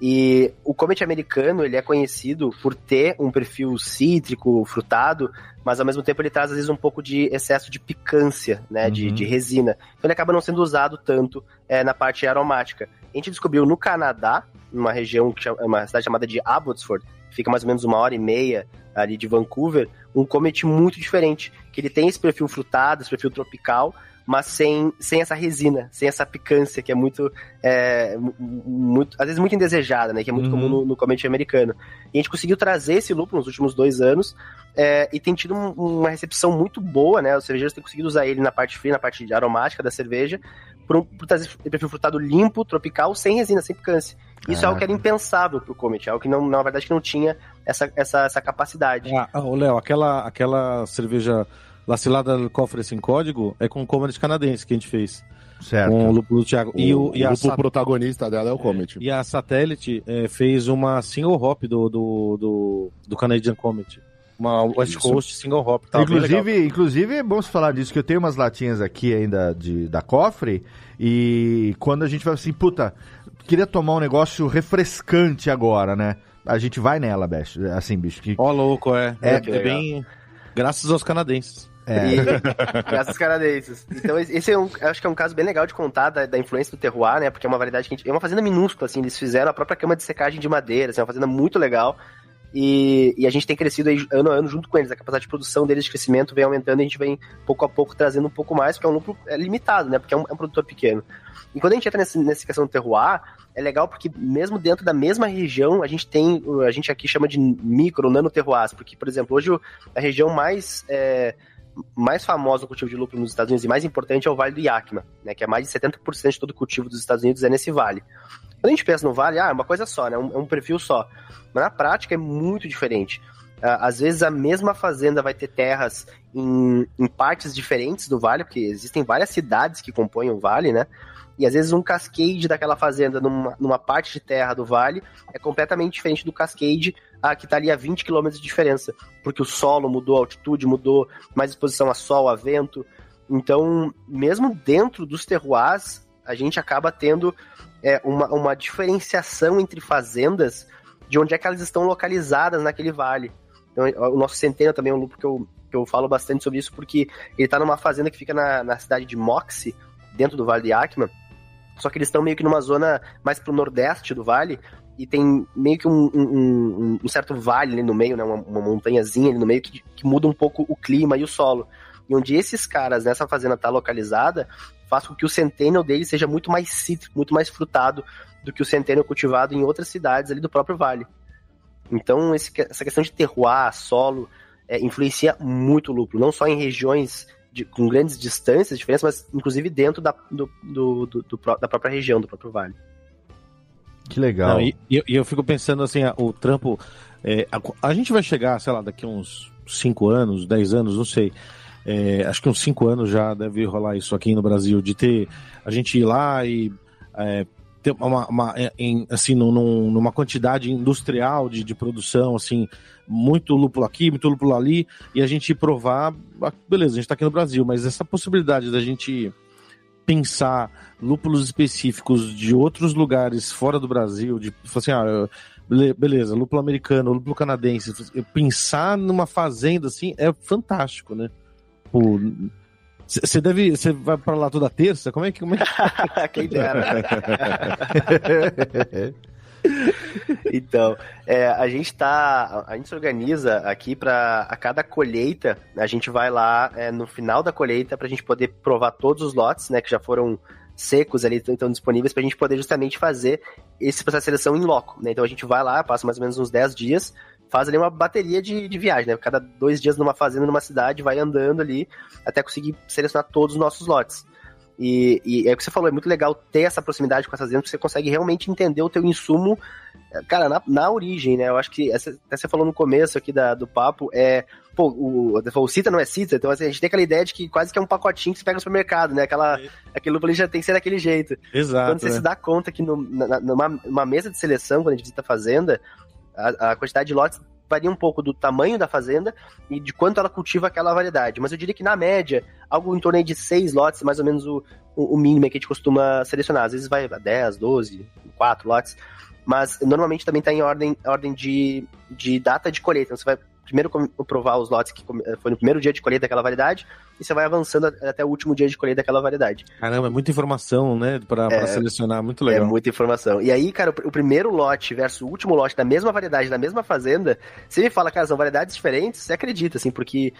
E o Comet americano, ele é conhecido por ter um perfil cítrico, frutado, mas ao mesmo tempo ele traz às vezes um pouco de excesso de picância, né, uhum. de, de, resina. Então ele acaba não sendo usado tanto é, na parte aromática. A gente descobriu no Canadá, numa região, uma cidade chamada de Abbotsford, fica mais ou menos uma hora e meia ali de Vancouver, um Comet muito diferente, que ele tem esse perfil frutado, esse perfil tropical, mas sem, sem essa resina, sem essa picância, que é muito, é, muito às vezes muito indesejada, né? Que é muito uhum. comum no, no americano. E a gente conseguiu trazer esse lúpulo nos últimos dois anos é, e tem tido um, uma recepção muito boa, né? Os cervejeiros têm conseguido usar ele na parte fria, na parte aromática da cerveja, por, um, por trazer perfil frutado limpo, tropical, sem resina, sem picância. Isso é algo que era impensável pro Comet, algo que não, na verdade que não tinha essa, essa, essa capacidade. Ah, Léo, aquela, aquela cerveja La Cilada del Cofre Sem Código é com o Comet canadense que a gente fez. Certo. Com o lúpulo do Thiago. O, e, o, e, a, grupo Sa- protagonista dela é o Comet. e a Satellite é, fez uma single hop do, do, do, do Canadian Comet. Uma West Isso. Coast single hop. Legal. Inclusive, inclusive, é bom se falar disso, que eu tenho umas latinhas aqui ainda de, da cofre, e quando a gente vai assim, puta, queria tomar um negócio refrescante agora, né? A gente vai nela, bicho. Assim, bicho. Que... Ó, louco, é. É, É, é bem. Graças aos canadenses. É. E, graças canadenses. Então, esse é um, acho que é um caso bem legal de contar da, da influência do terroir, né? Porque é uma variedade que a gente. É uma fazenda minúscula, assim. Eles fizeram a própria cama de secagem de madeira, assim, é uma fazenda muito legal. E, e a gente tem crescido aí ano a ano junto com eles. A capacidade de produção deles de crescimento vem aumentando e a gente vem pouco a pouco trazendo um pouco mais, porque é um lucro é limitado, né? Porque é um, é um produtor pequeno. E quando a gente entra nesse, nessa questão do terroir, é legal porque mesmo dentro da mesma região, a gente tem, a gente aqui chama de micro, nano terroirs, porque, por exemplo, hoje a região mais, é, mais famosa no cultivo de lúpulo nos Estados Unidos e mais importante é o Vale do Yakima, né, que é mais de 70% de todo o cultivo dos Estados Unidos é nesse vale. Quando a gente pensa no vale, ah, é uma coisa só, né, é um perfil só. Mas na prática é muito diferente. Ah, Às vezes a mesma fazenda vai ter terras em, em partes diferentes do vale, porque existem várias cidades que compõem o vale, né? E às vezes um cascade daquela fazenda numa, numa parte de terra do vale é completamente diferente do cascade ah, que está ali a 20 km de diferença. Porque o solo mudou, a altitude mudou, mais exposição a sol, a vento. Então, mesmo dentro dos terroirs, a gente acaba tendo é, uma, uma diferenciação entre fazendas de onde é que elas estão localizadas naquele vale. Então, o nosso Centena também é um lúpulo que eu, que eu falo bastante sobre isso, porque ele está numa fazenda que fica na, na cidade de Moxie, dentro do Vale de Yakima, só que eles estão meio que numa zona mais pro nordeste do vale, e tem meio que um, um- um- certo vale ali no meio, né, uma, uma montanhazinha ali no meio, que, que muda um pouco o clima e o solo. E onde esses caras nessa fazenda tá localizada, faz com que o centennial dele seja muito mais cítrico, muito mais frutado do que o centennial cultivado em outras cidades ali do próprio vale. Então, esse- essa questão de terroir, solo, é, influencia muito o lúpulo, não só em regiões de- com grandes distâncias, diferenças, mas inclusive dentro da, do- do- do- do da própria região, do próprio vale. Que legal. Não, e, e eu- e eu fico pensando assim, o trampo. é, a, a gente vai chegar, sei lá, daqui uns 5 anos, 10 anos, não sei. é, acho que uns 5 anos já deve rolar isso aqui no Brasil, de ter a gente ir lá e é, uma, uma- é, em- assim, num- num- numa quantidade industrial de, de produção, assim, muito lúpulo aqui, muito lúpulo ali, e a gente provar, ah, beleza, a gente tá aqui no Brasil, mas essa possibilidade da gente pensar lúpulos específicos de outros lugares fora do Brasil, de assim, ah, beleza, lúpulo americano, lúpulo canadense, pensar numa fazenda assim é fantástico, né? Você deve, você vai para lá toda terça? Como é que, como é que... Quem dera. então, é, a gente tá. A gente se organiza aqui para a cada colheita, a gente vai lá é, no final da colheita pra gente poder provar todos os lotes, né, que já foram secos ali, estão disponíveis pra gente poder justamente fazer esse processo de seleção em loco, né? Então a gente vai lá, passa mais ou menos uns 10 dias, faz ali uma bateria de, de viagem, né? Cada dois dias numa fazenda, numa cidade, vai andando ali até conseguir selecionar todos os nossos lotes. E, e é o que você falou, é muito legal ter essa proximidade com essas vendas, porque você consegue realmente entender o teu insumo, eh, cara, na, na origem, né? Eu acho que, essa, até você falou no começo aqui da, do papo, é, pô, o, o Cita não é Cita, então assim, a gente tem aquela ideia de que quase que é um pacotinho que você pega no supermercado, né? Aquela, aquele lúpulo ali já tem que ser daquele jeito. Exato. Quando você né? se dá conta que no, na, numa, numa mesa de seleção, quando a gente visita a fazenda, a, a quantidade de lotes varia um pouco do tamanho da fazenda e de quanto ela cultiva aquela variedade. Mas eu diria que, na média, algo em torno de seis lotes, mais ou menos o, o, o mínimo que a gente costuma selecionar. Às vezes vai a 10, 12, 4 lotes. Mas normalmente também está em ordem, ordem de, de data de colheita. Então você vai primeiro provar os lotes que foi no primeiro dia de colheita daquela variedade e você vai avançando até o último dia de colheita daquela variedade. Caramba, é muita informação, né? Pra, pra É. selecionar, muito É legal. muita informação. E aí, cara, o primeiro lote versus o último lote da mesma variedade, da mesma fazenda, você me fala, cara, são variedades diferentes, você acredita, assim, porque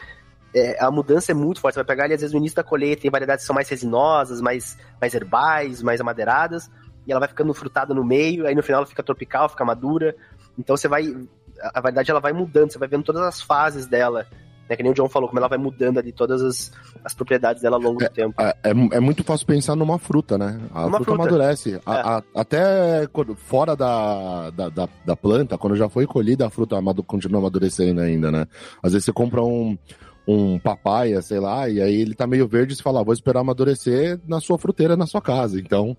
é, a mudança é muito forte. Você vai pegar ali, às vezes, no início da colheita, tem variedades que são mais resinosas, mais, mais herbais, mais amadeiradas, e ela vai ficando frutada no meio, aí no final ela fica tropical, fica madura. Então você vai. A variedade ela vai mudando, você vai vendo todas as fases dela. Né, que nem o John falou, como ela vai mudando ali todas as, as propriedades dela ao longo do tempo. É, é- é muito fácil pensar numa fruta, né? A Uma fruta, fruta. amadurece. A- a- até quando- fora da, da, da, da planta, quando já foi colhida, a fruta amadu- continua amadurecendo ainda, né? Às vezes você compra um, um papaya, sei lá, e aí ele tá meio verde e você fala, ah, vou esperar amadurecer na sua fruteira, na sua casa. Então,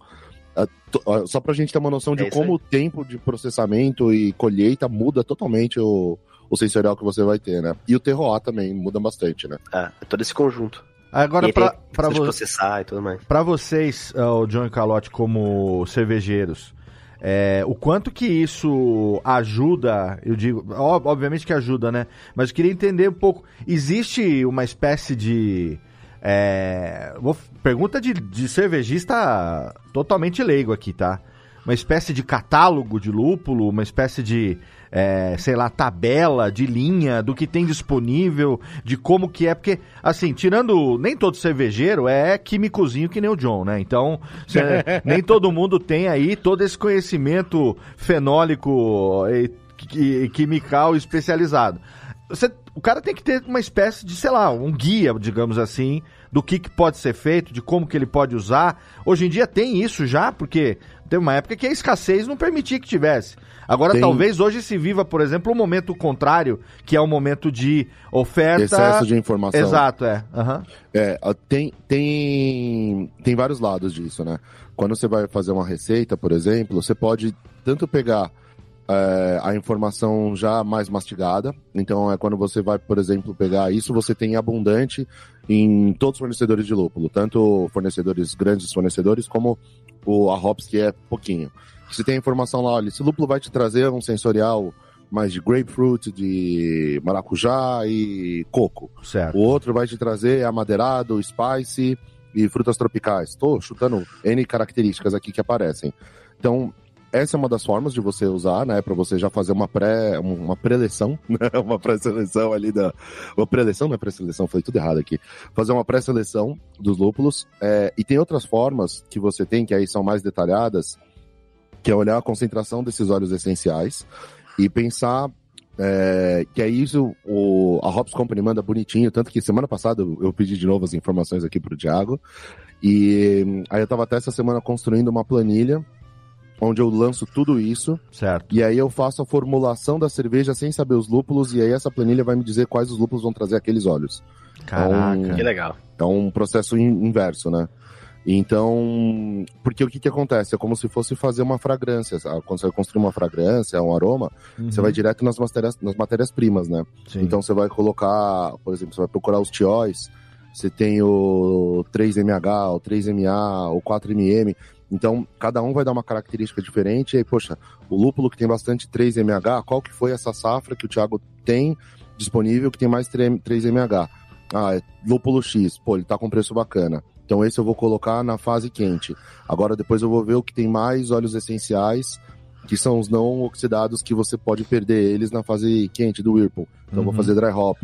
só pra gente ter uma noção de é como aí. o tempo de processamento e colheita muda totalmente o, o sensorial que você vai ter, né? E o terroir também muda bastante, né? Ah, é todo esse conjunto. Agora, para vo processar e tudo mais. Pra vocês, uh, o John e Calote, como cervejeiros, é, o quanto que isso ajuda, eu digo, obviamente que ajuda, né? Mas eu queria entender um pouco. Existe uma espécie de. É, vou, pergunta de, de cervejista totalmente leigo aqui, tá? Uma espécie de catálogo de lúpulo, uma espécie de é, sei lá, tabela de linha do que tem disponível, de como que é, porque, assim, tirando, nem todo cervejeiro é químicozinho que nem o John, né? Então, cê, nem todo mundo tem aí todo esse conhecimento fenólico e, e quimical especializado. Você, o cara tem que ter uma espécie de, sei lá, um guia, digamos assim, do que, que pode ser feito, de como que ele pode usar. Hoje em dia tem isso já, porque teve uma época que a escassez não permitia que tivesse. Agora, tem... talvez hoje se viva, por exemplo, o um momento contrário, que é o um momento de oferta. Excesso de informação. Exato, é. Uhum. é tem, tem, tem vários lados disso, né? Quando você vai fazer uma receita, por exemplo, você pode tanto pegar é, a informação já mais mastigada. Então, é quando você vai, por exemplo, pegar isso, você tem abundante em todos os fornecedores de lúpulo, tanto fornecedores grandes fornecedores como o a Hops, que é pouquinho. Você tem a informação lá, olha, esse lúpulo vai te trazer um sensorial mais de grapefruit, de maracujá e coco. Certo. O outro vai te trazer amadeirado, spice e frutas tropicais. Estou chutando N características aqui que aparecem. Então, essa é uma das formas de você usar, né, para você já fazer uma pré, uma pré-seleção, né, uma pré-seleção ali da, uma pré-seleção, não é pré-seleção, falei tudo errado aqui, fazer uma pré-seleção dos lúpulos, é, e tem outras formas que você tem, que aí são mais detalhadas, que é olhar a concentração desses óleos essenciais e pensar é, que é isso, o, a Hops Company manda bonitinho, tanto que semana passada eu, eu pedi de novo as informações aqui para o Thiago, e aí eu estava até essa semana construindo uma planilha onde eu lanço tudo isso. Certo. E aí eu faço a formulação da cerveja sem saber os lúpulos, e aí essa planilha vai me dizer quais os lúpulos vão trazer aqueles óleos. Caraca. Então, que legal. É um processo inverso, né? Então, porque o que, que acontece? É como se fosse fazer uma fragrância. Quando você vai construir uma fragrância, um aroma, uhum. você vai direto nas matérias, nas matérias-primas, né? Sim. Então você vai colocar, por exemplo, você vai procurar os tióis, você tem o 3MH, o 3MA, o 4MM. Então, cada um vai dar uma característica diferente. E aí, poxa, o lúpulo que tem bastante 3MH, qual que foi essa safra que o Thiago tem disponível que tem mais 3MH? Ah, é lúpulo X. Pô, ele tá com preço bacana. Então esse eu vou colocar na fase quente. Agora depois eu vou ver o que tem mais óleos essenciais, que são os não oxidados que você pode perder eles na fase quente do Whirlpool. Então uhum. eu vou fazer dry hop.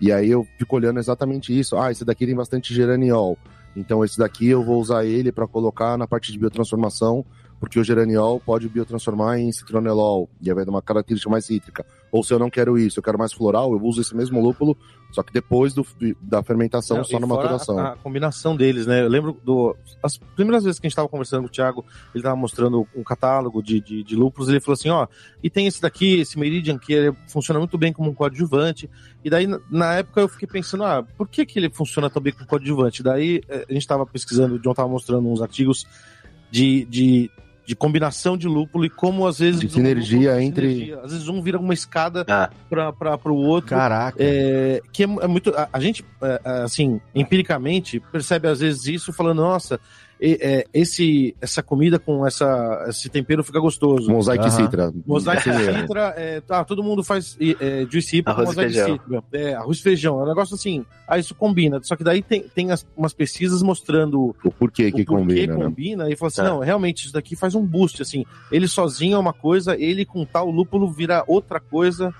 E aí eu fico olhando exatamente isso. Ah, esse daqui tem bastante geraniol. Então esse daqui eu vou usar ele para colocar na parte de biotransformação porque o geraniol pode biotransformar em citronelol, e vai dar uma característica mais cítrica. Ou se eu não quero isso, eu quero mais floral, eu uso esse mesmo lúpulo, só que depois do, da fermentação, não, só na maturação. A, a, combinação deles, né? Eu lembro do. As primeiras vezes que a gente estava conversando com o Thiago, ele estava mostrando um catálogo de, de, de, lúpulos, ele falou assim: ó, e tem esse daqui, esse Meridian, que ele funciona muito bem como um coadjuvante. E daí, na época, eu fiquei pensando, ah, por que, que ele funciona tão bem como coadjuvante? Daí eh, a gente estava pesquisando, o John estava mostrando uns artigos de, de de combinação de lúpulo e como às vezes. De sinergia lúpulo, entre. Sinergia. Às vezes um vira uma escada ah. para o outro. Caraca. É, que é, é muito. A, a gente, é, é, assim, empiricamente, percebe às vezes isso falando, nossa, esse, essa comida com essa, esse tempero fica gostoso. Mosaic uhum. citra. Mosaic citra, é, tá, todo mundo faz é, juicy com mosaic citra. É, arroz e feijão. É um negócio assim, aí isso combina. Só que daí tem, tem as, umas pesquisas mostrando o porquê que o porquê combina. Né? combina e fala assim, é. não, realmente isso daqui faz um boost, assim. Ele sozinho é uma coisa, ele com tal lúpulo vira outra coisa.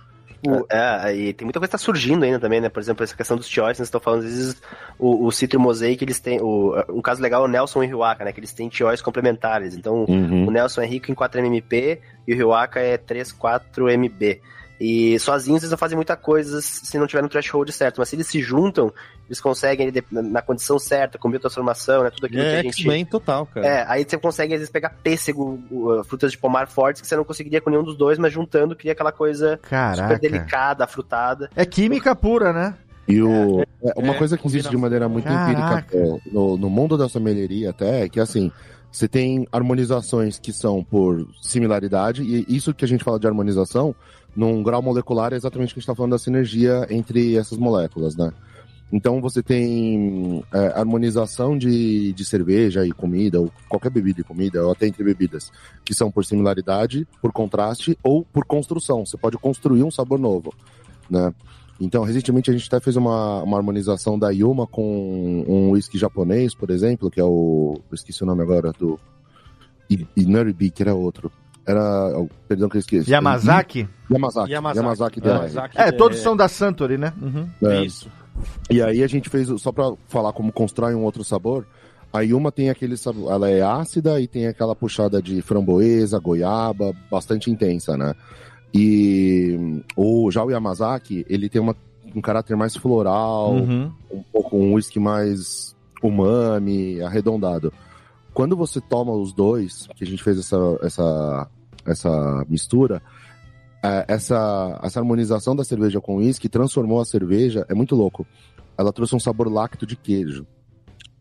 Tipo, é, e tem muita coisa que tá surgindo ainda também, né? Por exemplo, essa questão dos choices, vocês estão falando, às vezes, o, o Citro Mosaic, eles têm. O, um caso legal é o Nelson e o Ryuaka, né? Que eles têm choices complementares. Então, uhum. o Nelson é rico em 4MP e o Ryuaka é 3, 4MB. E sozinhos eles não fazem muita coisa se não tiver no threshold certo, mas se eles se juntam, eles conseguem na condição certa, com biotransformação, né? Tudo aquilo é, que a gente. X-Men total, cara. É, aí você consegue às vezes pegar pêssego, frutas de pomar fortes que você não conseguiria com nenhum dos dois, mas juntando cria aquela coisa Caraca. super delicada, frutada. É química pura, né? E o, é, uma coisa que existe de maneira muito Caraca. empírica no, no mundo da sommelieria até é que assim, você tem harmonizações que são por similaridade, e isso que a gente fala de harmonização, num grau molecular, é exatamente o que a gente está falando da sinergia entre essas moléculas, né? Então você tem é, harmonização de, de cerveja e comida, ou qualquer bebida e comida, ou até entre bebidas, que são por similaridade, por contraste ou por construção. Você pode construir um sabor novo, né? Então, recentemente a gente até fez uma, uma harmonização da Yuma com um whisky japonês, por exemplo, que é o. Eu esqueci o nome agora do. Inuribi, que era outro. Era. oh, Perdão que eu esqueci. Yamazaki? Yamazaki. Yamazaki. Yamazaki, DR. Yamazaki É, todos são da Santori, né? Uhum. É. Isso. E aí a gente fez, só pra falar como constrói um outro sabor, a Yuma tem aquele sabor, ela é ácida e tem aquela puxada de framboesa, goiaba, bastante intensa, né? E o, já o Yamazaki, ele tem uma, um caráter mais floral, Uhum. um pouco um whisky mais umami, arredondado. Quando você toma os dois, que a gente fez essa, essa, essa mistura, é, essa, essa harmonização da cerveja com uísque transformou a cerveja, é muito louco. Ela trouxe um sabor lácteo de queijo.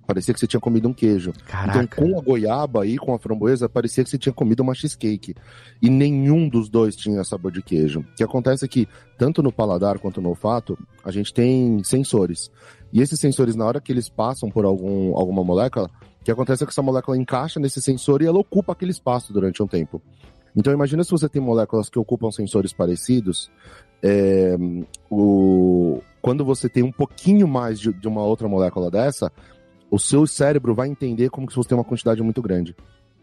Parecia que você tinha comido um queijo. Caraca. Então, com a goiaba e com a framboesa, parecia que você tinha comido uma cheesecake. E nenhum dos dois tinha sabor de queijo. O que acontece é que, tanto no paladar quanto no olfato, a gente tem sensores. E esses sensores, na hora que eles passam por algum, alguma molécula, o que acontece é que essa molécula encaixa nesse sensor e ela ocupa aquele espaço durante um tempo. Então, imagina se você tem moléculas que ocupam sensores parecidos. é, o... Quando você tem um pouquinho mais de, de uma outra molécula dessa, o seu cérebro vai entender como que você tem uma quantidade muito grande.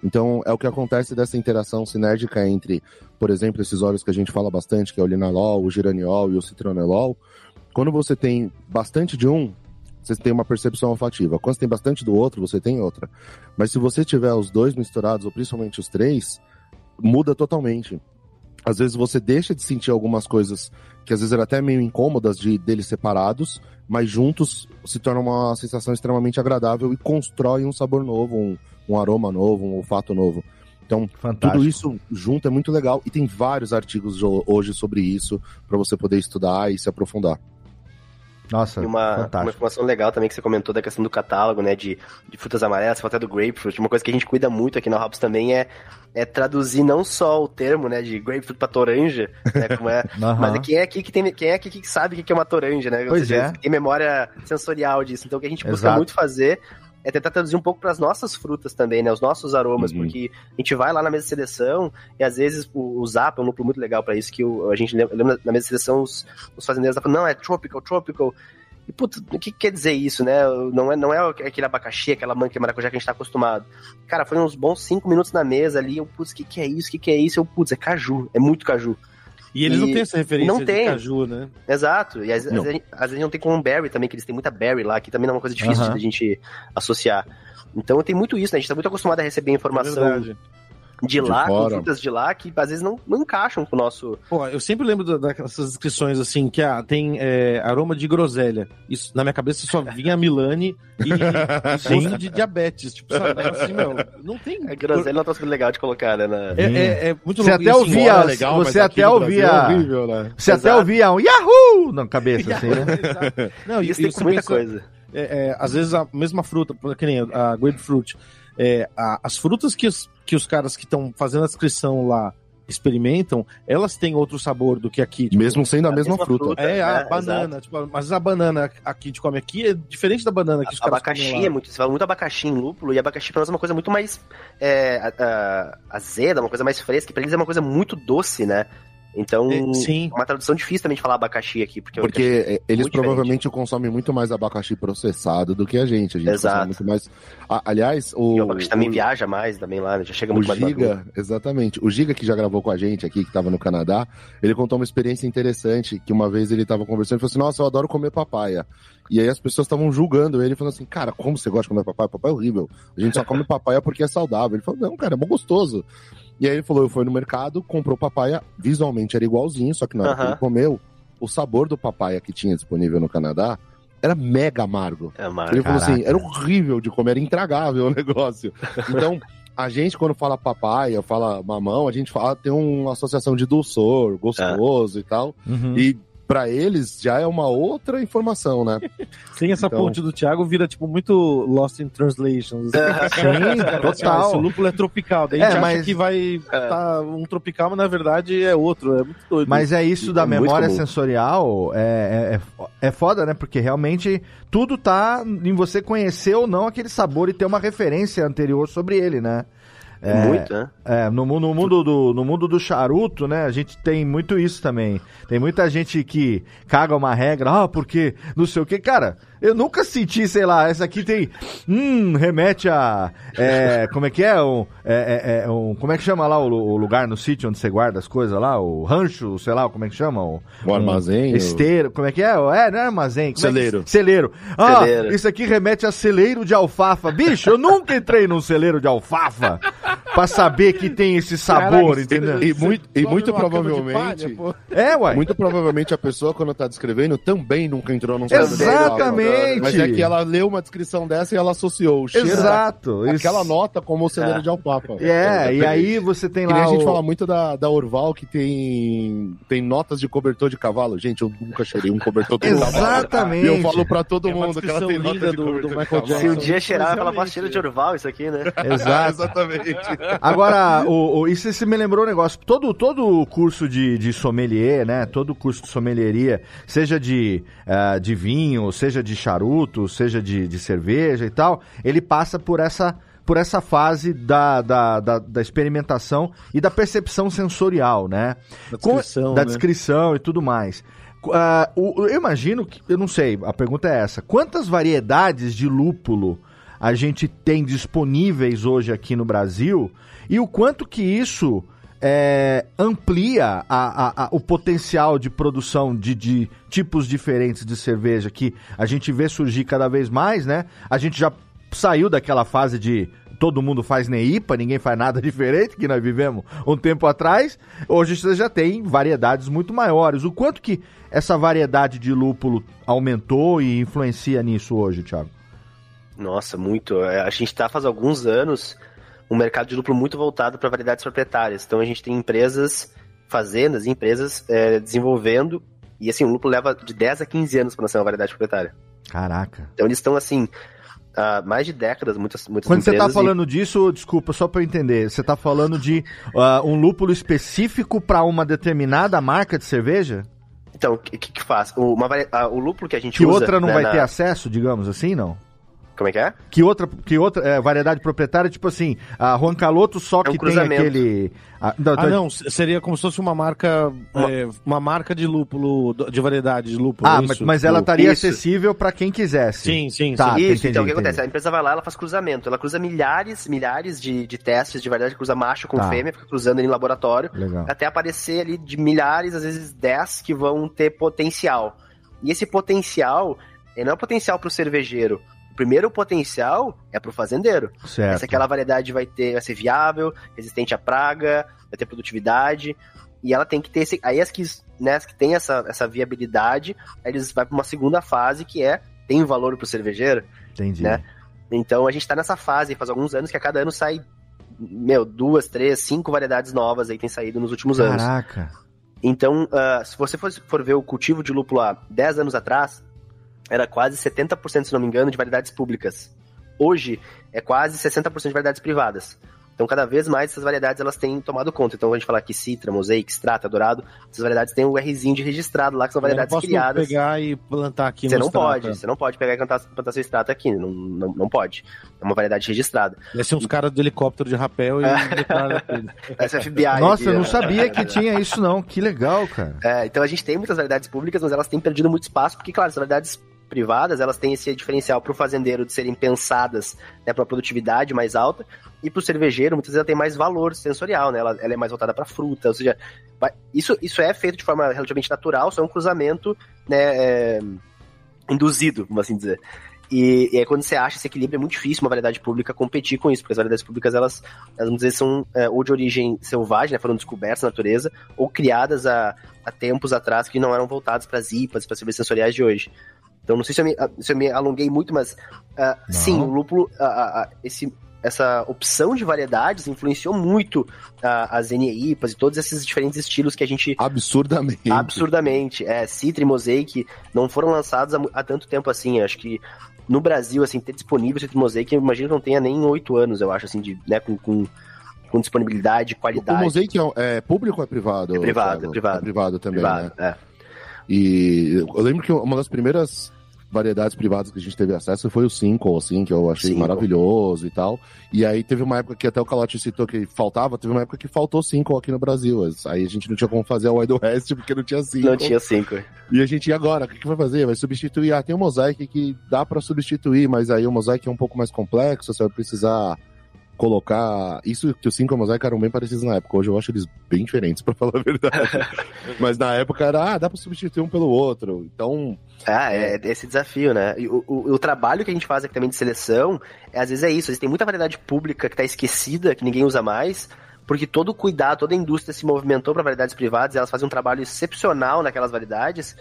Então, é o que acontece dessa interação sinérgica entre, por exemplo, esses óleos que a gente fala bastante, que é o linalol, o giraniol e o citronelol. Quando você tem bastante de um, você tem uma percepção olfativa. Quando você tem bastante do outro, você tem outra. Mas se você tiver os dois misturados, ou principalmente os três, muda totalmente. Às vezes você deixa de sentir algumas coisas que às vezes eram até meio incômodas de deles separados, mas juntos se torna uma sensação extremamente agradável e constrói um sabor novo, um, um aroma novo, um olfato novo. Então, Fantástico. tudo isso junto é muito legal e tem vários artigos hoje sobre isso para você poder estudar e se aprofundar. Nossa, E uma, uma informação legal também que você comentou da questão do catálogo, né, de, de frutas amarelas, você até do grapefruit. Uma coisa que a gente cuida muito aqui na Hops também é, é traduzir não só o termo, né, de grapefruit pra toranja, né, como é, mas quem é aqui que tem, quem é aqui que sabe o que é uma toranja, né? Pois seja, é. tem memória sensorial disso. Então o que a gente busca Exato. muito fazer é tentar traduzir um pouco para as nossas frutas também, né? Os nossos aromas, Uhum. porque a gente vai lá na mesa de seleção e às vezes o, o Zap é um núcleo muito legal para isso, que o- a gente lembra, lembra na mesa de seleção os, os fazendeiros falam, não, é tropical, tropical. E, putz, o que quer dizer isso, né? Não é, não é aquele abacaxi, aquela manca e maracujá que a gente tá acostumado. Cara, foi uns bons cinco minutos na mesa ali, eu, putz, o que, que é isso? O que, que é isso? Eu, putz, é caju, é muito caju. E eles não E têm essa referência não de tem. caju, né? Exato. E às, às Não. vezes, às vezes não tem com berry também, que eles têm muita berry lá, que também não é uma coisa difícil Aham. de a gente associar. Então tem muito isso, né? A gente tá muito acostumado a receber É informação verdade. De De lá, com fora. frutas de lá, que às vezes não, não encaixam com o nosso. Pô, eu sempre lembro da- dessas descrições assim, que ah, tem é, aroma de groselha. Isso, na minha cabeça só vinha Milani e, e gosto de diabetes. Tipo, sabe? Assim, meu, não tem. A groselha não é um troço legal de colocar, né? na- É, é, é muito Você louco. até assim, ouvia- é legal, você até ouvia- É horrível, né? Você até Exato. ouvia um Yahoo na cabeça, assim, né? Exato. Não, Isso e tem muita pensa, coisa. é, é, às vezes a mesma fruta, que nem a grapefruit, é, a- as frutas que os, que os caras que estão fazendo a descrição lá experimentam, elas têm outro sabor do que aqui. tipo, Mesmo sendo a, A mesma, mesma fruta. fruta. É, a É, banana, tipo, mas a banana aqui a gente come aqui é diferente da banana que os caras Abacaxi é muito. Você fala muito abacaxi em lúpulo, e abacaxi pra nós é uma coisa muito mais é, a- a- azeda, uma coisa mais fresca, e pra eles é uma coisa muito doce, né? Então, É, sim. uma tradução difícil também de falar abacaxi aqui, porque, o Porque é, eles muito provavelmente consomem muito mais abacaxi processado do que a gente. A gente Exato. muito mais. Ah, aliás, o. E o abacaxi também o- viaja mais também lá, né? Já chega O muito mais. Giga, exatamente. O Giga que já gravou com a gente aqui, que tava no Canadá, ele contou uma experiência interessante, que uma vez ele tava conversando e falou assim, nossa, eu adoro comer papaya. E aí as pessoas estavam julgando ele, falando assim, cara, como você gosta de comer papaya? Papaya é horrível. A gente só come papaya porque é saudável. Ele falou, não, cara, é bom gostoso. E aí ele falou, eu fui no mercado, comprou papaya, visualmente era igualzinho, só que na hora que ele comeu, o sabor do papaya que tinha disponível no Canadá era mega amargo. É uma... Ele falou assim, era horrível de comer, era intragável o negócio. Então, a gente, quando fala papaya, fala mamão, a gente fala, tem uma associação de dulçor, gostoso e tal. Uhum. E para eles já é uma outra informação, né? Sem essa Então- ponte do Thiago, vira tipo muito Lost in Translations. Sim, total. Esse lúpulo é tropical. Daí É, a gente mas- acha que vai tá um tropical, mas na verdade é outro. É muito doido. Mas é isso da É memória sensorial, é, é, é é foda, né? Porque realmente tudo tá em você conhecer ou não aquele sabor e ter uma referência anterior sobre ele, né? É, Muito, né? É, no, no mundo do, no mundo do charuto, né, a gente tem muito isso também. Tem muita gente que caga uma regra, ah, porque não sei o que. Cara, eu nunca senti, sei lá, essa aqui tem. Hum, remete a. é, como é que é? Um, é, é, é, um, como é que chama lá o, o lugar no sítio onde você guarda as coisas lá? O rancho, sei lá, como é que chama? O, O armazém, Um esteiro, como é que é? É, não é armazém. como é que- Celeiro. Celeiro. Ah, Celeiro. isso aqui remete a celeiro de alfafa. Bicho, eu nunca entrei num celeiro de alfafa pra saber que tem esse sabor, Caraca, entendeu? E muito, e muito de provavelmente. palha. É, ué. Muito provavelmente a pessoa, quando tá descrevendo, também nunca entrou num celeiro de alfafa. Exatamente. Mas é que ela leu uma descrição dessa e ela associou o cheiro Exato. da- isso- aquela nota como o celeiro de alfafa. É, e aí você tem Que nem lá a gente o... fala muito da, da Orval, que tem, tem notas de cobertor de cavalo. Gente, eu nunca cheirei um cobertor de cavalo. Exatamente. E eu falo pra todo É mundo que ela tem nota de do- cobertor do de Michael cavalo. Se um dia cheirar, falar, Realmente. cheiro de Orval isso aqui, né? Exato. Exatamente. Agora, o, o- isso se me lembrou um negócio. Todo, todo curso de, de sommelier, né? Todo curso de sommelieria, seja de, ah, de vinho, seja de charuto, seja de, de cerveja e tal, ele passa por essa, por essa fase da, da, da, da experimentação e da percepção sensorial, né? Da Com- descrição, da né? descrição e tudo mais. O- eu imagino que, eu não sei, a pergunta é essa: quantas variedades de lúpulo a gente tem disponíveis hoje aqui no Brasil e o quanto que isso é, amplia a- a- a- o potencial de produção de, de tipos diferentes de cerveja que a gente vê surgir cada vez mais, né? A gente já saiu daquela fase de todo mundo faz neipa, ninguém faz nada diferente, que nós vivemos um tempo atrás. Hoje você já tem variedades muito maiores. O quanto que essa variedade de lúpulo aumentou e influencia nisso hoje, Thiago? Nossa, muito. É, A gente tá faz alguns anos um mercado de lúpulo muito voltado para variedades proprietárias. Então a gente tem empresas, fazendas, e empresas é, desenvolvendo. E assim, o lúpulo leva de 10 a 15 anos para nascer uma variedade proprietária. Caraca. Então eles estão assim, há mais de décadas, muitas, muitas Quando você empresas. tá falando disso, desculpa, só para eu entender, você tá falando de ah, um lúpulo específico para uma determinada marca de cerveja? e- Então, o que, que faz? O, uma ah, o lúpulo que a gente Que usa. outra não né, vai na- ter acesso, digamos assim, não? Como é que é? Que outra, que outra é, variedade proprietária, tipo assim, a Juan Caloto só É um que tem cruzamento. aquele. ah, não, Ah, não, seria como se fosse uma marca, é, uma marca de lúpulo, de variedade de lúpulo. Ah, é mas, isso? mas ela Tipo, estaria Isso. acessível para quem quisesse. Sim, sim, Tá, sim. Isso, entendi, então o que entendi. acontece? A empresa vai lá, ela faz cruzamento. Ela cruza milhares, milhares de, de testes de verdade, cruza macho com Tá. fêmea, fica cruzando ali em laboratório, Legal. até aparecer ali de milhares, às vezes 10 que vão ter potencial. E esse potencial, ele não é potencial para o cervejeiro. O primeiro potencial é para o fazendeiro. Certo. Essa aquela variedade vai ter, vai ser viável, resistente à praga, vai ter produtividade. E ela tem que ter esse. Aí as que, né, as que tem essa, essa viabilidade, aí eles vão para uma segunda fase que é tem valor para o cervejeiro. Entendi. né? Então a gente tá nessa fase, faz alguns anos que a cada ano sai, meu, duas, três, cinco variedades novas aí tem saído nos últimos anos. Caraca. Então, ah, se você for, for ver o cultivo de lúpulo há 10 anos atrás, era quase 70%, se não me engano, de variedades públicas. Hoje é quase 60% de variedades privadas. Então, cada vez mais essas variedades elas têm tomado conta. Então, a gente fala aqui Citra, Mosaic, Strata, Dourado, essas variedades têm o Rzinho de registrado lá, que são Eu não variedades posso criadas. pegar e plantar aqui Você não Strata. pode, você não pode pegar e plantar, plantar seu extrato aqui, não, não, não pode. É uma variedade registrada. Desce uns caras do helicóptero de rapel e ele. Essa FBI. Nossa, aqui, eu não sabia que tinha isso, não. Que legal, cara. É, então a gente tem muitas variedades públicas, mas elas têm perdido muito espaço, porque, claro, as variedades privadas, elas têm esse diferencial para o fazendeiro de serem pensadas né, para produtividade mais alta, e para o cervejeiro, muitas vezes ela tem mais valor sensorial, né? Ela, ela é mais voltada para fruta, ou seja, isso, isso é feito de forma relativamente natural, só é um cruzamento né, é, induzido, vamos assim dizer. E, e aí quando você acha esse equilíbrio, é muito difícil uma variedade pública competir com isso, porque as variedades públicas, elas, elas vamos dizer, são é, ou de origem selvagem, né, foram descobertas na natureza, ou criadas há, há tempos atrás que não eram voltadas para as IPAs, para cervejas sensoriais de hoje. Então não sei se eu me, se eu me alonguei muito, mas ah, Não. sim, o lúpulo, ah, ah, ah, esse essa opção de variedades influenciou muito as NEIPAs e todos esses diferentes estilos que a gente. Absurdamente. Absurdamente. É, Citra e Mosaic não foram lançados há, há tanto tempo assim. Acho que no Brasil, assim, ter disponível Citra e Mosaic, eu imagino que não tenha nem oito anos, eu acho, assim, de, né, com, com com disponibilidade, qualidade. O Mosaic é, é público ou é privado? É privado, é privado. É privado também, privado, né? É. E eu lembro que uma das primeiras variedades privadas que a gente teve acesso foi o Cinco, assim, que eu achei Cinco. maravilhoso e tal. E aí teve uma época que até o Calote citou que faltava, teve uma época que faltou Cinco aqui no Brasil. Aí a gente não tinha como fazer a Wide West porque não tinha Cinco. Não tinha Cinco. E a gente, e agora? O que, que vai fazer? Vai substituir? Ah, tem o um Mosaic que dá para substituir, mas aí o Mosaic é um pouco mais complexo, você vai precisar colocar. Isso que os cinco Mosaic eram bem parecidos na época. Hoje eu acho eles bem diferentes, para falar a verdade. Mas na época era, ah, dá pra substituir um pelo outro. Então. Ah, é, é esse desafio, né? E o, o, o, trabalho que a gente faz aqui também de seleção, é, às vezes é isso. Às vezes tem muita variedade pública que tá esquecida, que ninguém usa mais. Porque todo o cuidado, toda a indústria se movimentou para variedades privadas, elas fazem um trabalho excepcional naquelas variedades,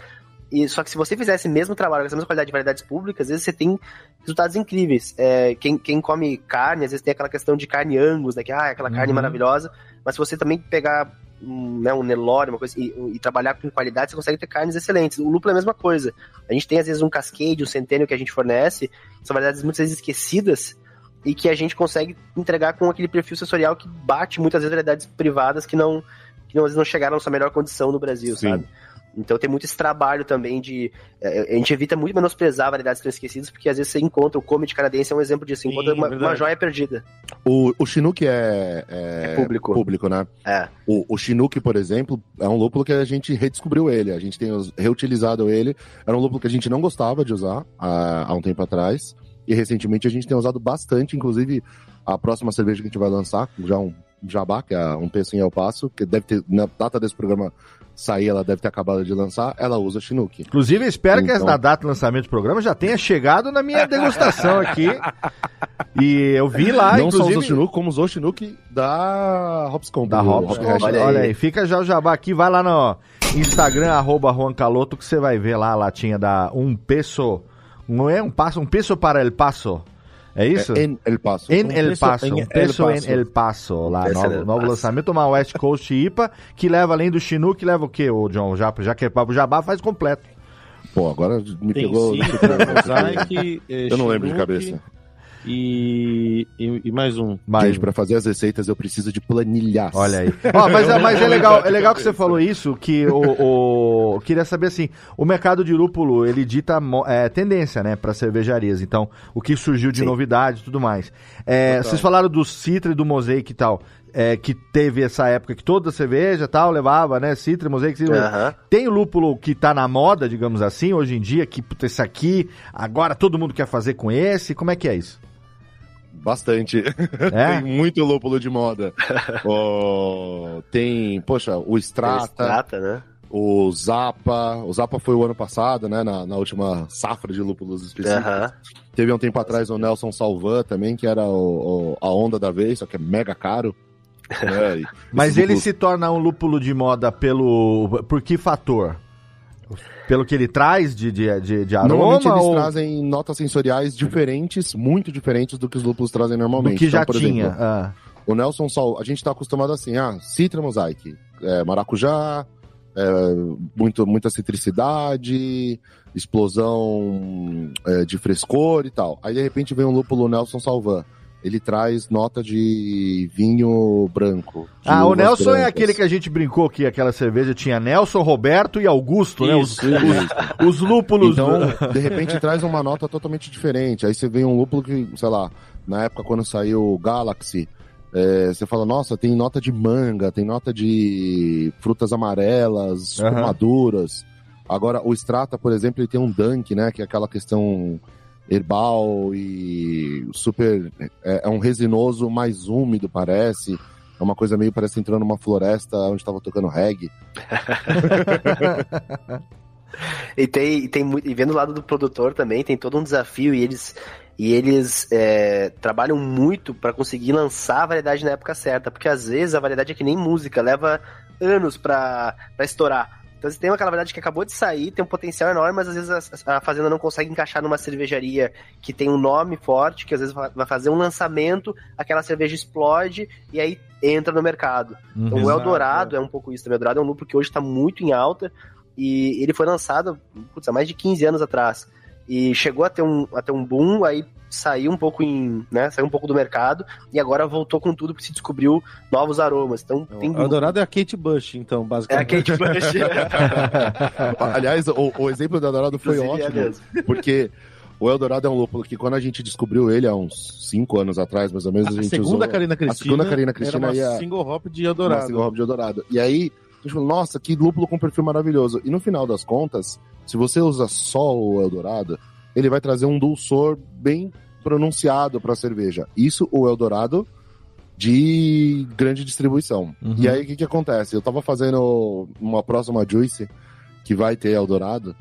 e, só que se você fizesse o mesmo trabalho com essa mesma qualidade de variedades públicas, às vezes você tem resultados incríveis. É, quem, quem come carne, às vezes tem aquela questão de carne angus, né? Que ah, aquela carne uhum. maravilhosa. Mas se você também pegar um, né, um Nelore, uma coisa, e, e, trabalhar com qualidade, você consegue ter carnes excelentes. O lúpulo é a mesma coisa. A gente tem, às vezes, um cascade, um centênio que a gente fornece, são variedades muitas vezes esquecidas, e que a gente consegue entregar com aquele perfil sensorial que bate muitas vezes variedades privadas que não, que não, às vezes não chegaram na sua melhor condição no Brasil, Sim. sabe? Então tem muito esse trabalho também de. É, a gente evita muito menosprezar variedades tão esquecidas, porque às vezes você encontra o Comet canadense é um exemplo disso, encontra uma, uma, joia perdida. O, o Chinook é, é, é, público. público, né? É. O, o Chinook, por exemplo, é um lúpulo que a gente redescobriu ele. A gente tem reutilizado ele. Era um lúpulo que a gente não gostava de usar há, há um tempo atrás. E recentemente a gente tem usado bastante, inclusive a próxima cerveja que a gente vai lançar, já um jabá, que é um peso em El Passo, que deve ter, na data desse programa sair, ela deve ter acabado de lançar, ela usa Chinook. Inclusive, espero então... que na data do lançamento do programa já tenha chegado na minha degustação aqui. E eu vi lá, Não inclusive... só usou Chinook, como usou Chinook da Hopscom. Da Hopscom, olha, olha, aí. Fica já o jabá aqui, vai lá no Instagram, arroba Juan Caloto, que você vai ver lá a latinha da Um Peso... Não é um passo, um peso para el paso. É isso? É, em El Paso. Em El Paso. Um peso em El Paso. Lá, novo, novo Paso. lançamento, uma West Coast IPA, que leva além do Chinook, que leva o quê, o John? Já, já que é Jabá, faz completo. Pô, agora me Tem pegou... Sim, Mosaic, Eu não lembro de cabeça. E, e, e, mais um. Mais Gente, para fazer as receitas eu preciso de planilhas. Olha aí. oh, mas, é, mas é legal, é legal que você falou isso, que o, o queria saber assim, o mercado de lúpulo, ele dita é, tendência, né, para cervejarias. Então, o que surgiu de Sim. novidade e tudo mais. É, vocês falaram do Citra e do Mosaic e tal. É, que teve essa época que toda cerveja tal levava, né? Citra, Mosaic, Citra. Uhum. Tem o lúpulo que tá na moda, digamos assim, hoje em dia, que puta, esse aqui, agora todo mundo quer fazer com esse. Como é que é isso? Bastante. É? tem muito lúpulo de moda. oh, tem, poxa, o Strata. O Strata, né? O Zapa. O Zapa foi o ano passado, né? Na, na última safra de lúpulos específicos. Uhum. Teve um tempo atrás o Nelson Salvan também, que era o, o, a onda da vez, só que é mega caro. Né? Mas ele se torna um lúpulo de moda pelo. Por que fator? Pelo que ele traz de, de, de, de aroma? Normalmente eles ou... trazem notas sensoriais diferentes, muito diferentes do que os lúpulos trazem normalmente. Do que então, já tinha. Exemplo, ah. O Nelson Sol, a gente está acostumado assim, ah, citra mosaic, é, maracujá, é, muito, muita citricidade, explosão é, de frescor e tal. Aí de repente vem um lúpulo Nelson Salvan ele traz nota de vinho branco. De ah, o Nelson brancas. é aquele que a gente brincou que aquela cerveja tinha Nelson, Roberto e Augusto, isso, né? Os, os, os, lúpulos. Então, de repente traz uma nota totalmente diferente. Aí você vê um lúpulo que, sei lá, na época quando saiu o Galaxy, é, você fala, nossa, tem nota de manga, tem nota de frutas amarelas, uhum. maduras. Agora, o Strata, por exemplo, ele tem um dunk, né? Que é aquela questão herbal e super. É, é, um resinoso mais úmido, parece. É uma coisa meio parece entrando numa floresta onde estava tocando reggae. e tem, e tem e vendo o lado do produtor também, tem todo um desafio e eles e eles é, trabalham muito para conseguir lançar a variedade na época certa, porque às vezes a variedade é que nem música, leva anos para estourar. Então você tem aquela variedade que acabou de sair, tem um potencial enorme, mas às vezes a, a, fazenda não consegue encaixar numa cervejaria que tem um nome forte, que às vezes vai fazer um lançamento, aquela cerveja explode e aí entra no mercado. Uhum, então o Eldorado é. é um pouco isso também. O Eldorado é um lúpulo que hoje está muito em alta e ele foi lançado putz, há mais de 15 anos atrás. E chegou a ter um, a ter um boom, aí saiu um pouco em, né, saiu um pouco do mercado e agora voltou com tudo porque se descobriu novos aromas. Então, tem... O Eldorado é a Kate Bush, então, basicamente. É a Kate Bush. Aliás, o, o, exemplo do Eldorado foi Inclusive, é ótimo, é porque o Eldorado é um lúpulo que quando a gente descobriu ele há uns 5 anos atrás, mais ou menos, a, a gente segunda usou... Karina Cristina, a segunda Karina Cristina era uma single hop de Eldorado. Uma single hop de Eldorado. E aí, a gente falou, nossa, que lúpulo com perfil maravilhoso. E no final das contas, se você usa só o Eldorado, ele vai trazer um dulçor bem pronunciado para a cerveja. Isso o Eldorado de grande distribuição. Uhum. E aí o que, que acontece? Eu tava fazendo uma próxima Juice que vai ter Eldorado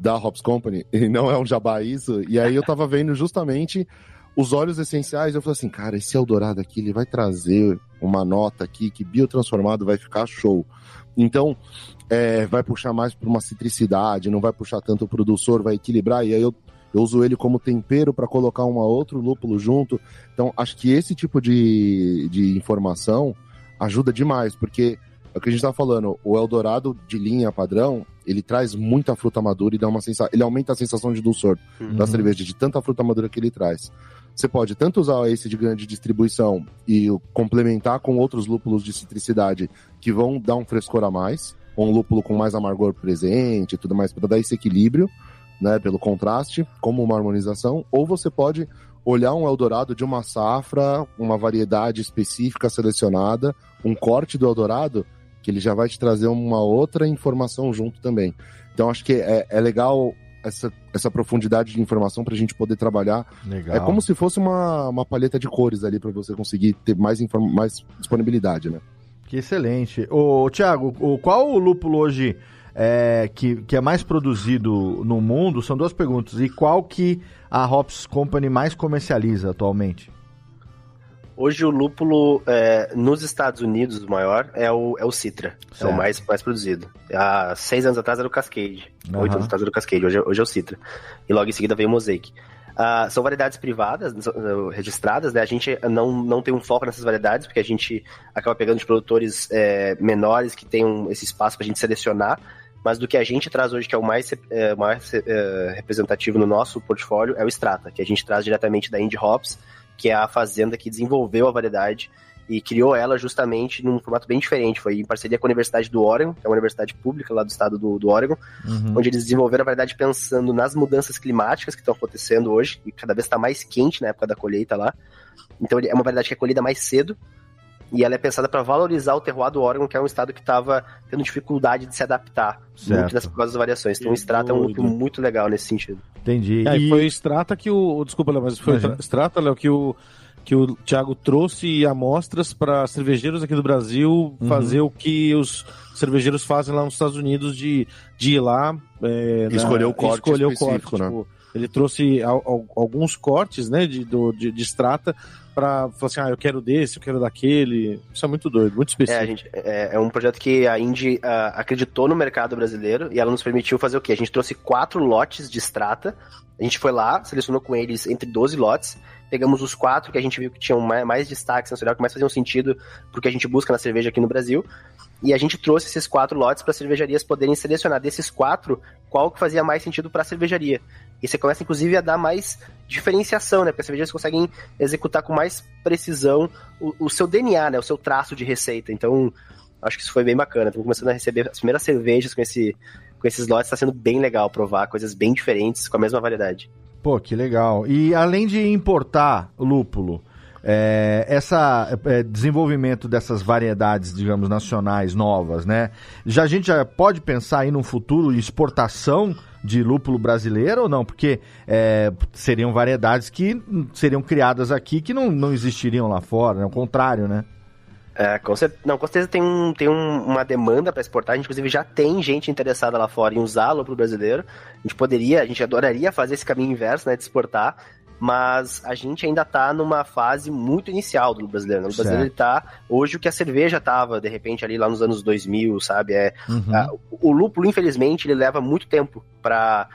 da Hops Company, e não é um jabá isso, e aí eu tava vendo justamente os óleos essenciais, eu falei assim, cara, esse Eldorado aqui, ele vai trazer uma nota aqui que biotransformado vai ficar show. Então, é, vai puxar mais para uma citricidade, não vai puxar tanto o produtor, vai equilibrar, e aí eu eu uso ele como tempero para colocar um outro lúpulo junto. Então, acho que esse tipo de, de informação ajuda demais, porque é o que a gente está falando, o Eldorado de linha padrão, ele traz muita fruta madura e dá uma sensação, ele aumenta a sensação de dulçor uhum. da cerveja, de tanta fruta madura que ele traz. Você pode tanto usar esse de grande distribuição e complementar com outros lúpulos de citricidade que vão dar um frescor a mais, ou um lúpulo com mais amargor presente e tudo mais, para dar esse equilíbrio né, pelo contraste, como uma harmonização, ou você pode olhar um Eldorado de uma safra, uma variedade específica selecionada, um corte do Eldorado, que ele já vai te trazer uma outra informação junto também. Então acho que é, é legal essa, essa profundidade de informação para a gente poder trabalhar. Legal. É como se fosse uma, uma paleta de cores ali para você conseguir ter mais, mais disponibilidade, né? Que excelente. Ô, Thiago, o, qual o lúpulo hoje é, que, que é mais produzido no mundo, são duas perguntas. E qual que a Hops Company mais comercializa atualmente? Hoje o lúpulo é, nos Estados Unidos, o maior, é o, é o Citra. Certo. É o mais, mais produzido. Há seis anos atrás era o Cascade. Uhum. Oito anos atrás era o Cascade, hoje, é, hoje é o Citra. E logo em seguida veio o Mosaic. Uh, são variedades privadas, registradas, né? A gente não, não tem um foco nessas variedades, porque a gente acaba pegando de produtores é, menores que tenham esse espaço para a gente selecionar mas do que a gente traz hoje, que é o mais, é, mais é, representativo no nosso portfólio, é o Strata, que a gente traz diretamente da Indie Hops, que é a fazenda que desenvolveu a variedade e criou ela justamente num formato bem diferente. Foi em parceria com a Universidade do Oregon, que é uma universidade pública lá do estado do, do Oregon, uhum. onde eles desenvolveram a variedade pensando nas mudanças climáticas que estão acontecendo hoje, e cada vez está mais quente na época da colheita lá. Então é uma variedade que é colhida mais cedo, e ela é pensada para valorizar o terroir do Oregon, que é um estado que estava tendo dificuldade de se adaptar certo. muito das, por causa das variações. Então o Strata é um loop muito legal nesse sentido. Entendi. É, e foi o Strata que o. Desculpa, Léo, mas foi Imagina. o Strata, Léo, que o que o Thiago trouxe amostras para cervejeiros aqui do Brasil uhum. fazer o que os cervejeiros fazem lá nos Estados Unidos de, de ir lá é, escolher o corte escolher o corte, né? tipo, ele trouxe alguns cortes né de, do, de, de extrata para falar assim, ah, eu quero desse, eu quero daquele. Isso é muito doido, muito específico. É, gente, é, é um projeto que a Indy uh, acreditou no mercado brasileiro e ela nos permitiu fazer o quê? A gente trouxe quatro lotes de extrata, a gente foi lá, selecionou com eles entre 12 lotes, pegamos os quatro que a gente viu que tinham mais, mais destaque sensorial, que mais faziam sentido porque a gente busca na cerveja aqui no Brasil, e a gente trouxe esses quatro lotes para cervejarias poderem selecionar desses quatro qual que fazia mais sentido para a cervejaria. E você começa, inclusive, a dar mais diferenciação, né? Porque as cervejarias conseguem executar com mais precisão o, o, seu DNA, né? O seu traço de receita. Então, acho que isso foi bem bacana. Estamos começando a receber as primeiras cervejas com, esse, com esses lotes. Está sendo bem legal provar coisas bem diferentes com a mesma variedade. Pô, que legal. E além de importar lúpulo, é, essa é, desenvolvimento dessas variedades, digamos, nacionais novas, né? Já a gente já pode pensar aí no futuro exportação de lúpulo brasileiro ou não? Porque é, seriam variedades que seriam criadas aqui que não, não existiriam lá fora, né? O contrário, né? É, com certeza, não, com certeza tem, um, tem um, uma demanda para exportar. A gente, inclusive, já tem gente interessada lá fora em usá-lo para o brasileiro. A gente poderia, a gente adoraria fazer esse caminho inverso, né, de exportar mas a gente ainda tá numa fase muito inicial do brasileiro. Né? O brasileiro ele tá hoje o que a cerveja tava, de repente, ali lá nos anos 2000, sabe? É, Uhum. a- o lúpulo, infelizmente, ele leva muito tempo para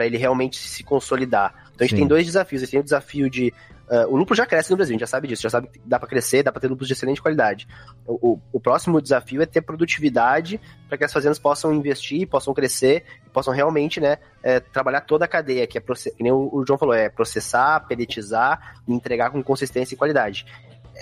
ele realmente se consolidar. Então a gente Sim. tem dois desafios. A gente tem o desafio de. Ah, o lúpulo já cresce no Brasil, a gente já sabe disso, já sabe que dá para crescer, dá para ter lúpulos de excelente qualidade. O, o- o próximo desafio é ter produtividade para que as fazendas possam investir, possam crescer e possam realmente né, é, trabalhar toda a cadeia, que é, que nem o, o João falou, é processar, pelletizar e entregar com consistência e qualidade.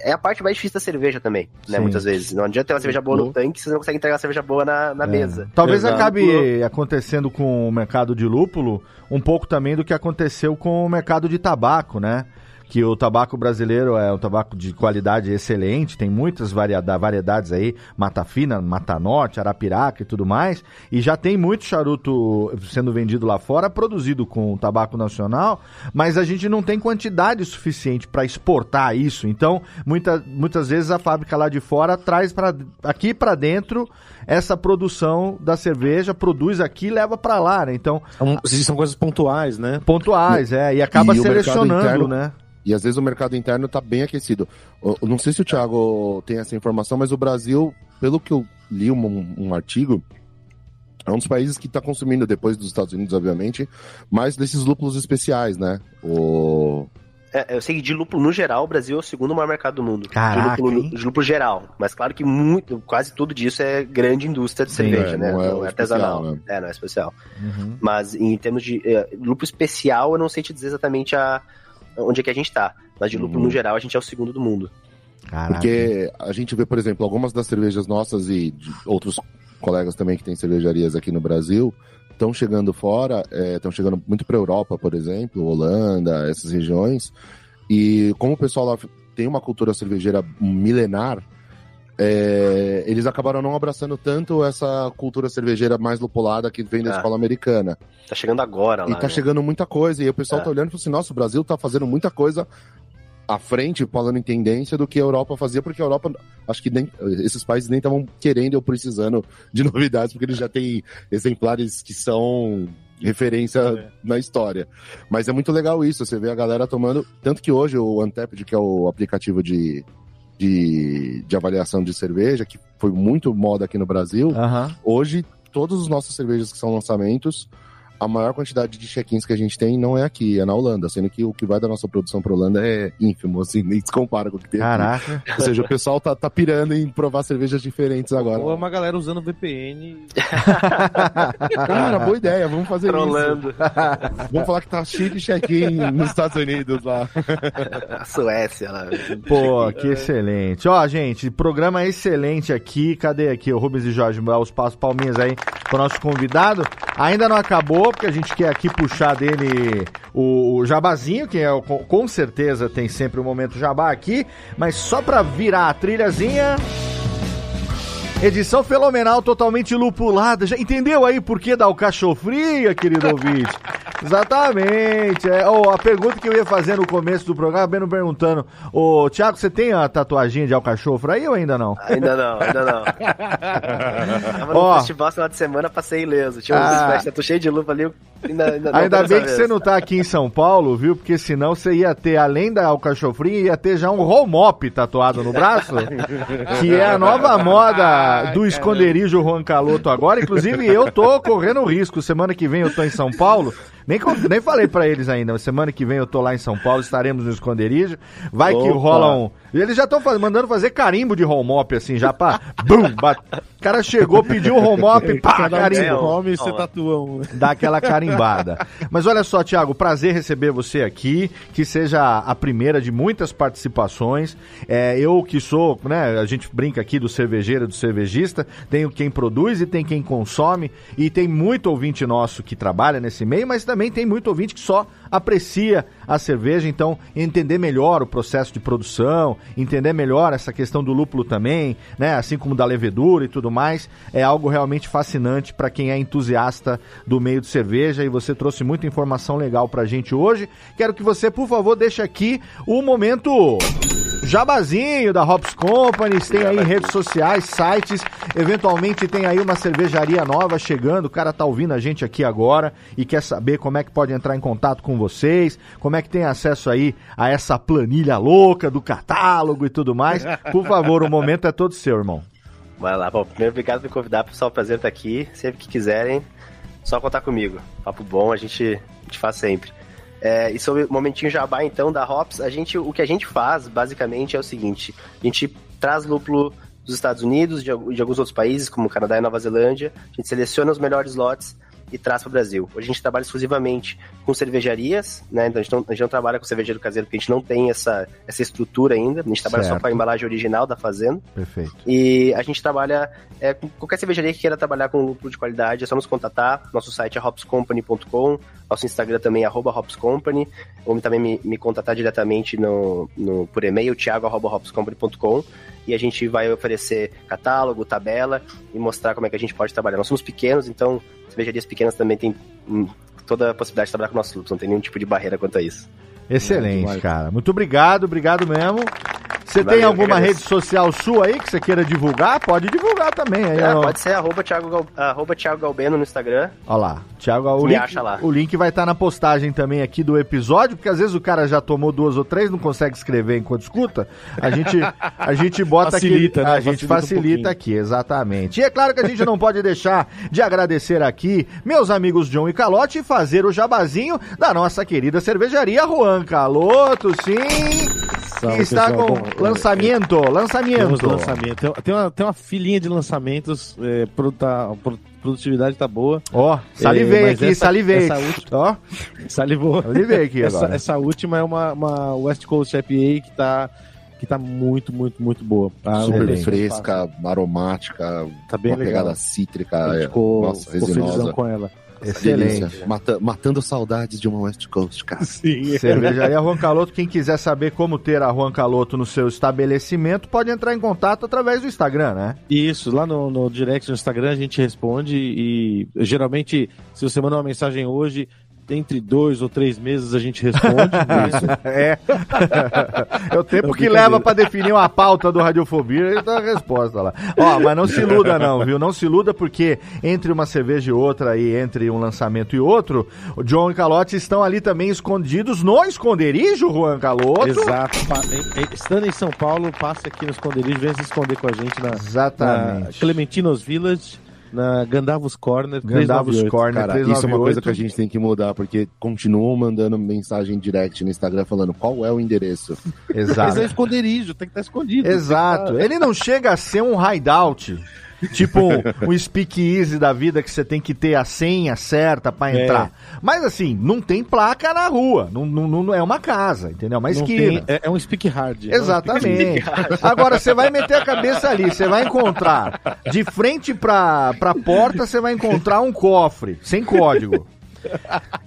É a parte mais difícil da cerveja também, né? Sim. Não vezes. Não adianta ter uma cerveja boa no tanque se você não consegue entregar uma cerveja boa na, na É. mesa. Talvez Exato. acabe acontecendo com o mercado de lúpulo um pouco também do que aconteceu com o mercado de tabaco, né? Que o tabaco brasileiro é um tabaco de qualidade excelente, tem muitas varieda- variedades aí, Mata Fina, Mata Norte, Arapiraca e tudo mais, e já tem muito charuto sendo vendido lá fora, produzido com tabaco nacional, mas a gente não tem quantidade suficiente para exportar isso. Então, muita, muitas vezes a fábrica lá de fora traz para aqui para dentro essa produção da cerveja, produz aqui e leva para lá, né? Então, São, são coisas pontuais, né? pontuais, é, e acaba E selecionando, interno- né? E às vezes o mercado interno está bem aquecido. Eu eu não sei se o Thiago tem essa informação, mas o Brasil, pelo que eu li um, um artigo, é um dos países que está consumindo, depois dos Estados Unidos, obviamente, mais desses lúpulos especiais, né? O... É, eu sei que de lúpulo no geral, o Brasil é o segundo maior mercado do mundo. Caraca, de, lúpulo, hein? de lúpulo geral. Mas claro que muito, quase tudo disso é grande indústria de Sim, cerveja, é, né? não é Não é artesanal. né? É, não é especial. Uhum. Mas em termos de é, lúpulo especial, eu não sei te dizer exatamente a, onde é que a gente tá. Mas de lúpulo Uhum. no geral, a gente é o segundo do mundo. Caraca. Porque a gente vê, por exemplo, algumas das cervejas nossas e de outros colegas também que têm cervejarias aqui no Brasil estão chegando fora, estão chegando muito para Europa, por exemplo, Holanda, essas regiões. E como o pessoal lá tem uma cultura cervejeira milenar, é, eles acabaram não abraçando tanto essa cultura cervejeira mais lupulada que vem da Ah. escola americana. Tá chegando agora lá. E tá né? chegando muita coisa, e o pessoal É. tá olhando e falando assim, nossa, o Brasil tá fazendo muita coisa à frente, falando em tendência, do que a Europa fazia, porque a Europa, acho que nem, esses países nem estavam querendo ou precisando de novidades, porque eles já têm exemplares que são referência É. na história. Mas é muito legal isso, você vê a galera tomando, tanto que hoje o Untapped, que é o aplicativo de, de, de avaliação de cerveja, que foi muito moda aqui no Brasil. Hoje, todos os nossos cervejas que são lançamentos, a maior quantidade de check-ins que a gente tem não é aqui, é na Holanda, sendo que o que vai da nossa produção para Holanda é ínfimo, assim, nem se compara com o que tem aqui. Caraca. Ou seja, o pessoal tá, tá pirando em provar cervejas diferentes agora. Ou é uma galera usando VPN. Cara, boa ideia, vamos fazer Trolando isso. Vamos falar que tá cheio de check-in nos Estados Unidos lá. a Suécia lá. Pô, que excelente. Ó, gente, programa excelente aqui. Cadê aqui o Rubens e Jorge? Os passos palminhas aí pro nosso convidado. Ainda não acabou, porque a gente quer aqui puxar dele o, jabazinho, que é o, com, certeza tem sempre o momento jabá aqui, mas só pra virar a trilhazinha. Edição fenomenal, totalmente lupulada. Já entendeu aí por que dá o cachofria, querido ouvinte? Exatamente. É, oh, a pergunta que eu ia fazer no começo do programa, bem perguntando: Ô, Thiago, você tem a tatuagem de alcachofre aí ou ainda não? Ainda não, ainda não. Tava no Ó. festival final de semana, passei ileso. Tinha uns Ah. festas, tô cheio de lupa ali. Ainda, ainda, Ainda bem que vez. você não tá aqui em São Paulo, viu? Porque senão você ia ter, além da alcachofrinha, ia ter já um romop tatuado no braço, que é a nova moda do esconderijo Juan Caloto agora. Inclusive, eu tô correndo risco. Semana que vem eu tô em São Paulo. Nem, nem falei pra eles ainda, semana que vem eu tô lá em São Paulo, estaremos no esconderijo. Vai que Opa. rola um. E eles já estão mandando fazer carimbo de romop, assim, já pá. Bum! bate. O cara chegou, pediu um romop, pá, Cada um carimbo tem nome, você tatua um. dá aquela carimbada. Mas olha só, Thiago, prazer receber você aqui, que seja a primeira de muitas participações. É, eu que sou, né, a gente brinca aqui do cervejeiro, do cervejista, tenho quem produz e tem quem consome, e tem muito ouvinte nosso que trabalha nesse meio, mas também tem muito ouvinte que só aprecia a cerveja, então entender melhor o processo de produção, entender melhor essa questão do lúpulo também, né, assim como da levedura e tudo mais, é algo realmente fascinante para quem é entusiasta do meio de cerveja e você trouxe muita informação legal pra gente hoje. Quero que você, por favor, deixe aqui o momento Jabazinho da Hops Company, tem aí redes sociais, sites, eventualmente tem aí uma cervejaria nova chegando, o cara tá ouvindo a gente aqui agora e quer saber como é que pode entrar em contato com vocês, como é que tem acesso aí a essa planilha louca do catálogo e tudo mais. Por favor, o momento é todo seu, irmão. Vai lá. Bom, primeiro, obrigado por me convidar, pessoal. Prazer estar aqui. Sempre que quiserem, só contar comigo. Papo bom, a gente, a gente faz sempre. É, e sobre o momentinho jabá, então, da Hops, a gente, o que a gente faz, basicamente, é o seguinte. A gente traz lúpulo dos Estados Unidos, de, de alguns outros países, como Canadá e Nova Zelândia. A gente seleciona os melhores lotes e traz para o Brasil. Hoje a gente trabalha exclusivamente com cervejarias, né? Então a gente, não, a gente não trabalha com cervejeiro caseiro porque a gente não tem essa, essa estrutura ainda. A gente trabalha certo. só com a embalagem original da fazenda. Perfeito. E a gente trabalha é, com qualquer cervejaria que queira trabalhar com lúpulo de qualidade, é só nos contatar. Nosso site é hopscompany.com, nosso Instagram também é hopscompany, ou também me, me contatar diretamente no, no, por e-mail, thiago.hopscompany.com e a gente vai oferecer catálogo, tabela e mostrar como é que a gente pode trabalhar. Nós somos pequenos, então cervejarias pequenas também têm hum, toda a possibilidade de trabalhar com nossos lúpulos, não tem nenhum tipo de barreira quanto a isso. Excelente, cara. Muito obrigado, obrigado mesmo. Você tem alguma rede social sua aí que você queira divulgar? Pode divulgar também. Aí, é, pode ser arroba Thiago, Gal, arroba Thiago Galbeno no Instagram. Olha lá, Thiago, o link, acha lá. o link vai estar tá na postagem também aqui do episódio, porque às vezes o cara já tomou duas ou três, não consegue escrever enquanto escuta. A gente, a gente bota facilita, aqui, né? a gente facilita, facilita um aqui, exatamente. E é claro que a gente não pode deixar de agradecer aqui meus amigos John e Calote e fazer o jabazinho da nossa querida cervejaria Juan Caloto, sim. Salve, que está pessoal. com Bom, lançamento, lançamento. lançamento. Tem, uma, tem uma filinha de lançamentos, é, tá, produtividade tá boa. Ó, oh, salivei é, aqui, essa, salivei. Essa última, ó, salivou. Salivei aqui essa, agora. Essa última é uma, uma West Coast IPA que tá que tá muito, muito, muito boa. Tá Super fresca, aromática, tá bem uma legal. pegada cítrica. É, ficou, nossa, ficou com ela. Excelente. Mata, matando saudades de uma West Coast, cara. Sim. Cervejaria Juan Caloto. Quem quiser saber como ter a Juan Caloto no seu estabelecimento, pode entrar em contato através do Instagram, né? Isso, lá no, no direct do Instagram a gente responde e geralmente, se você mandar uma mensagem hoje, entre dois ou três meses a gente responde. é. é o tempo que leva para definir uma pauta do Radiofobia e dá a resposta lá. Ó, mas não se iluda não, viu? Não se iluda porque entre uma cerveja e outra e entre um lançamento e outro, o John e Calote estão ali também escondidos no esconderijo, Juan Caloto. Exato. Estando em São Paulo, passe aqui no esconderijo, venha se esconder com a gente na, Exatamente. na Clementinos Village na Gandavos Corner Gandavos Corner Cara, isso é uma coisa que a gente tem que mudar, porque continuam mandando mensagem direct no Instagram falando qual é o endereço. Exato. Mas é esconderijo, tem que estar escondido. Exato. Ele não chega a ser um hideout. Tipo um, um speakeasy da vida que você tem que ter a senha certa para é. entrar. É. Mas assim, não tem placa na rua. Não, não, não é uma casa, entendeu? Uma esquina. Tem, é, é, um speak hard. Exatamente. É um speak hard. Agora, você vai meter a cabeça ali, você vai encontrar de frente pra, pra porta, você vai encontrar um cofre, sem código.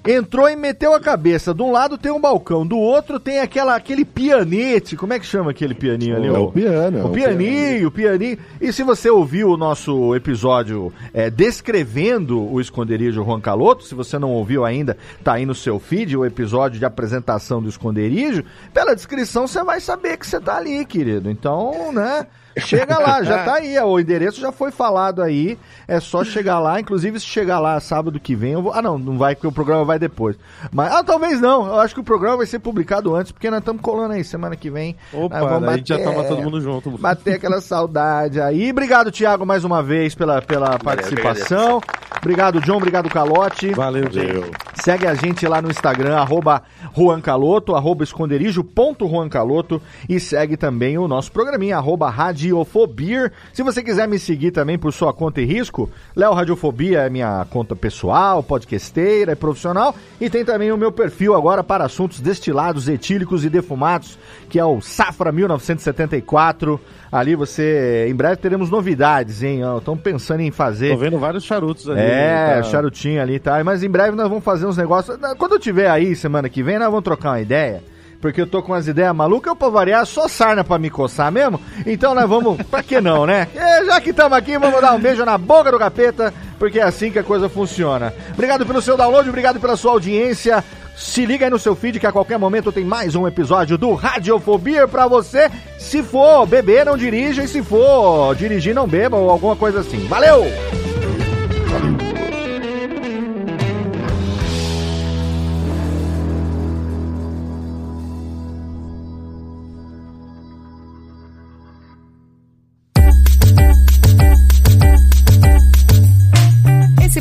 Entrou e meteu a cabeça. De um lado tem um balcão, do outro tem aquela, aquele pianete. Como é que chama aquele pianinho ali? É o piano. O, o pianinho, o pianinho. E se você ouviu o nosso episódio é, descrevendo o esconderijo Juan Caloto, se você não ouviu ainda, tá aí no seu feed o episódio de apresentação do esconderijo. Pela descrição você vai saber que você tá ali, querido. Então, né? Chega lá, já tá aí, o endereço já foi falado aí, é só chegar lá, inclusive se chegar lá sábado que vem, eu vou... Ah não, não vai porque o programa vai depois. Mas, ah, talvez não, eu acho que o programa vai ser publicado antes, porque nós estamos colando aí semana que vem. Opa, vamos bater, a gente já tava todo mundo junto. Bater aquela saudade aí. Obrigado, Thiago, mais uma vez pela, pela participação. Obrigado, John, obrigado, Calote. Valeu, Diego. Segue a gente lá no Instagram, arroba Juan Caloto, arroba esconderijo.juancaloto e segue também o nosso programinha, arroba Radiofobia. Se você quiser me seguir também por sua conta e risco, Léo Radiofobia é minha conta pessoal, podcasteira e profissional. E tem também o meu perfil agora para assuntos destilados, etílicos e defumados, que é o Safra 1974. Ali você. Em breve teremos novidades, hein? Estão pensando em fazer. Tô vendo vários charutos ali. É, tá... charutinho ali, tá? Mas em breve nós vamos fazer uns negócios. Quando eu tiver aí semana que vem, nós vamos trocar uma ideia porque eu tô com umas ideias malucas, eu pra variar só sarna pra me coçar mesmo. Então nós vamos, pra que não, né? E já que estamos aqui, vamos dar um beijo na boca do capeta, porque é assim que a coisa funciona. Obrigado pelo seu download, obrigado pela sua audiência. Se liga aí no seu feed que a qualquer momento tem mais um episódio do Radiofobia pra você. Se for beber, não dirija. E se for dirigir, não beba ou alguma coisa assim. Valeu!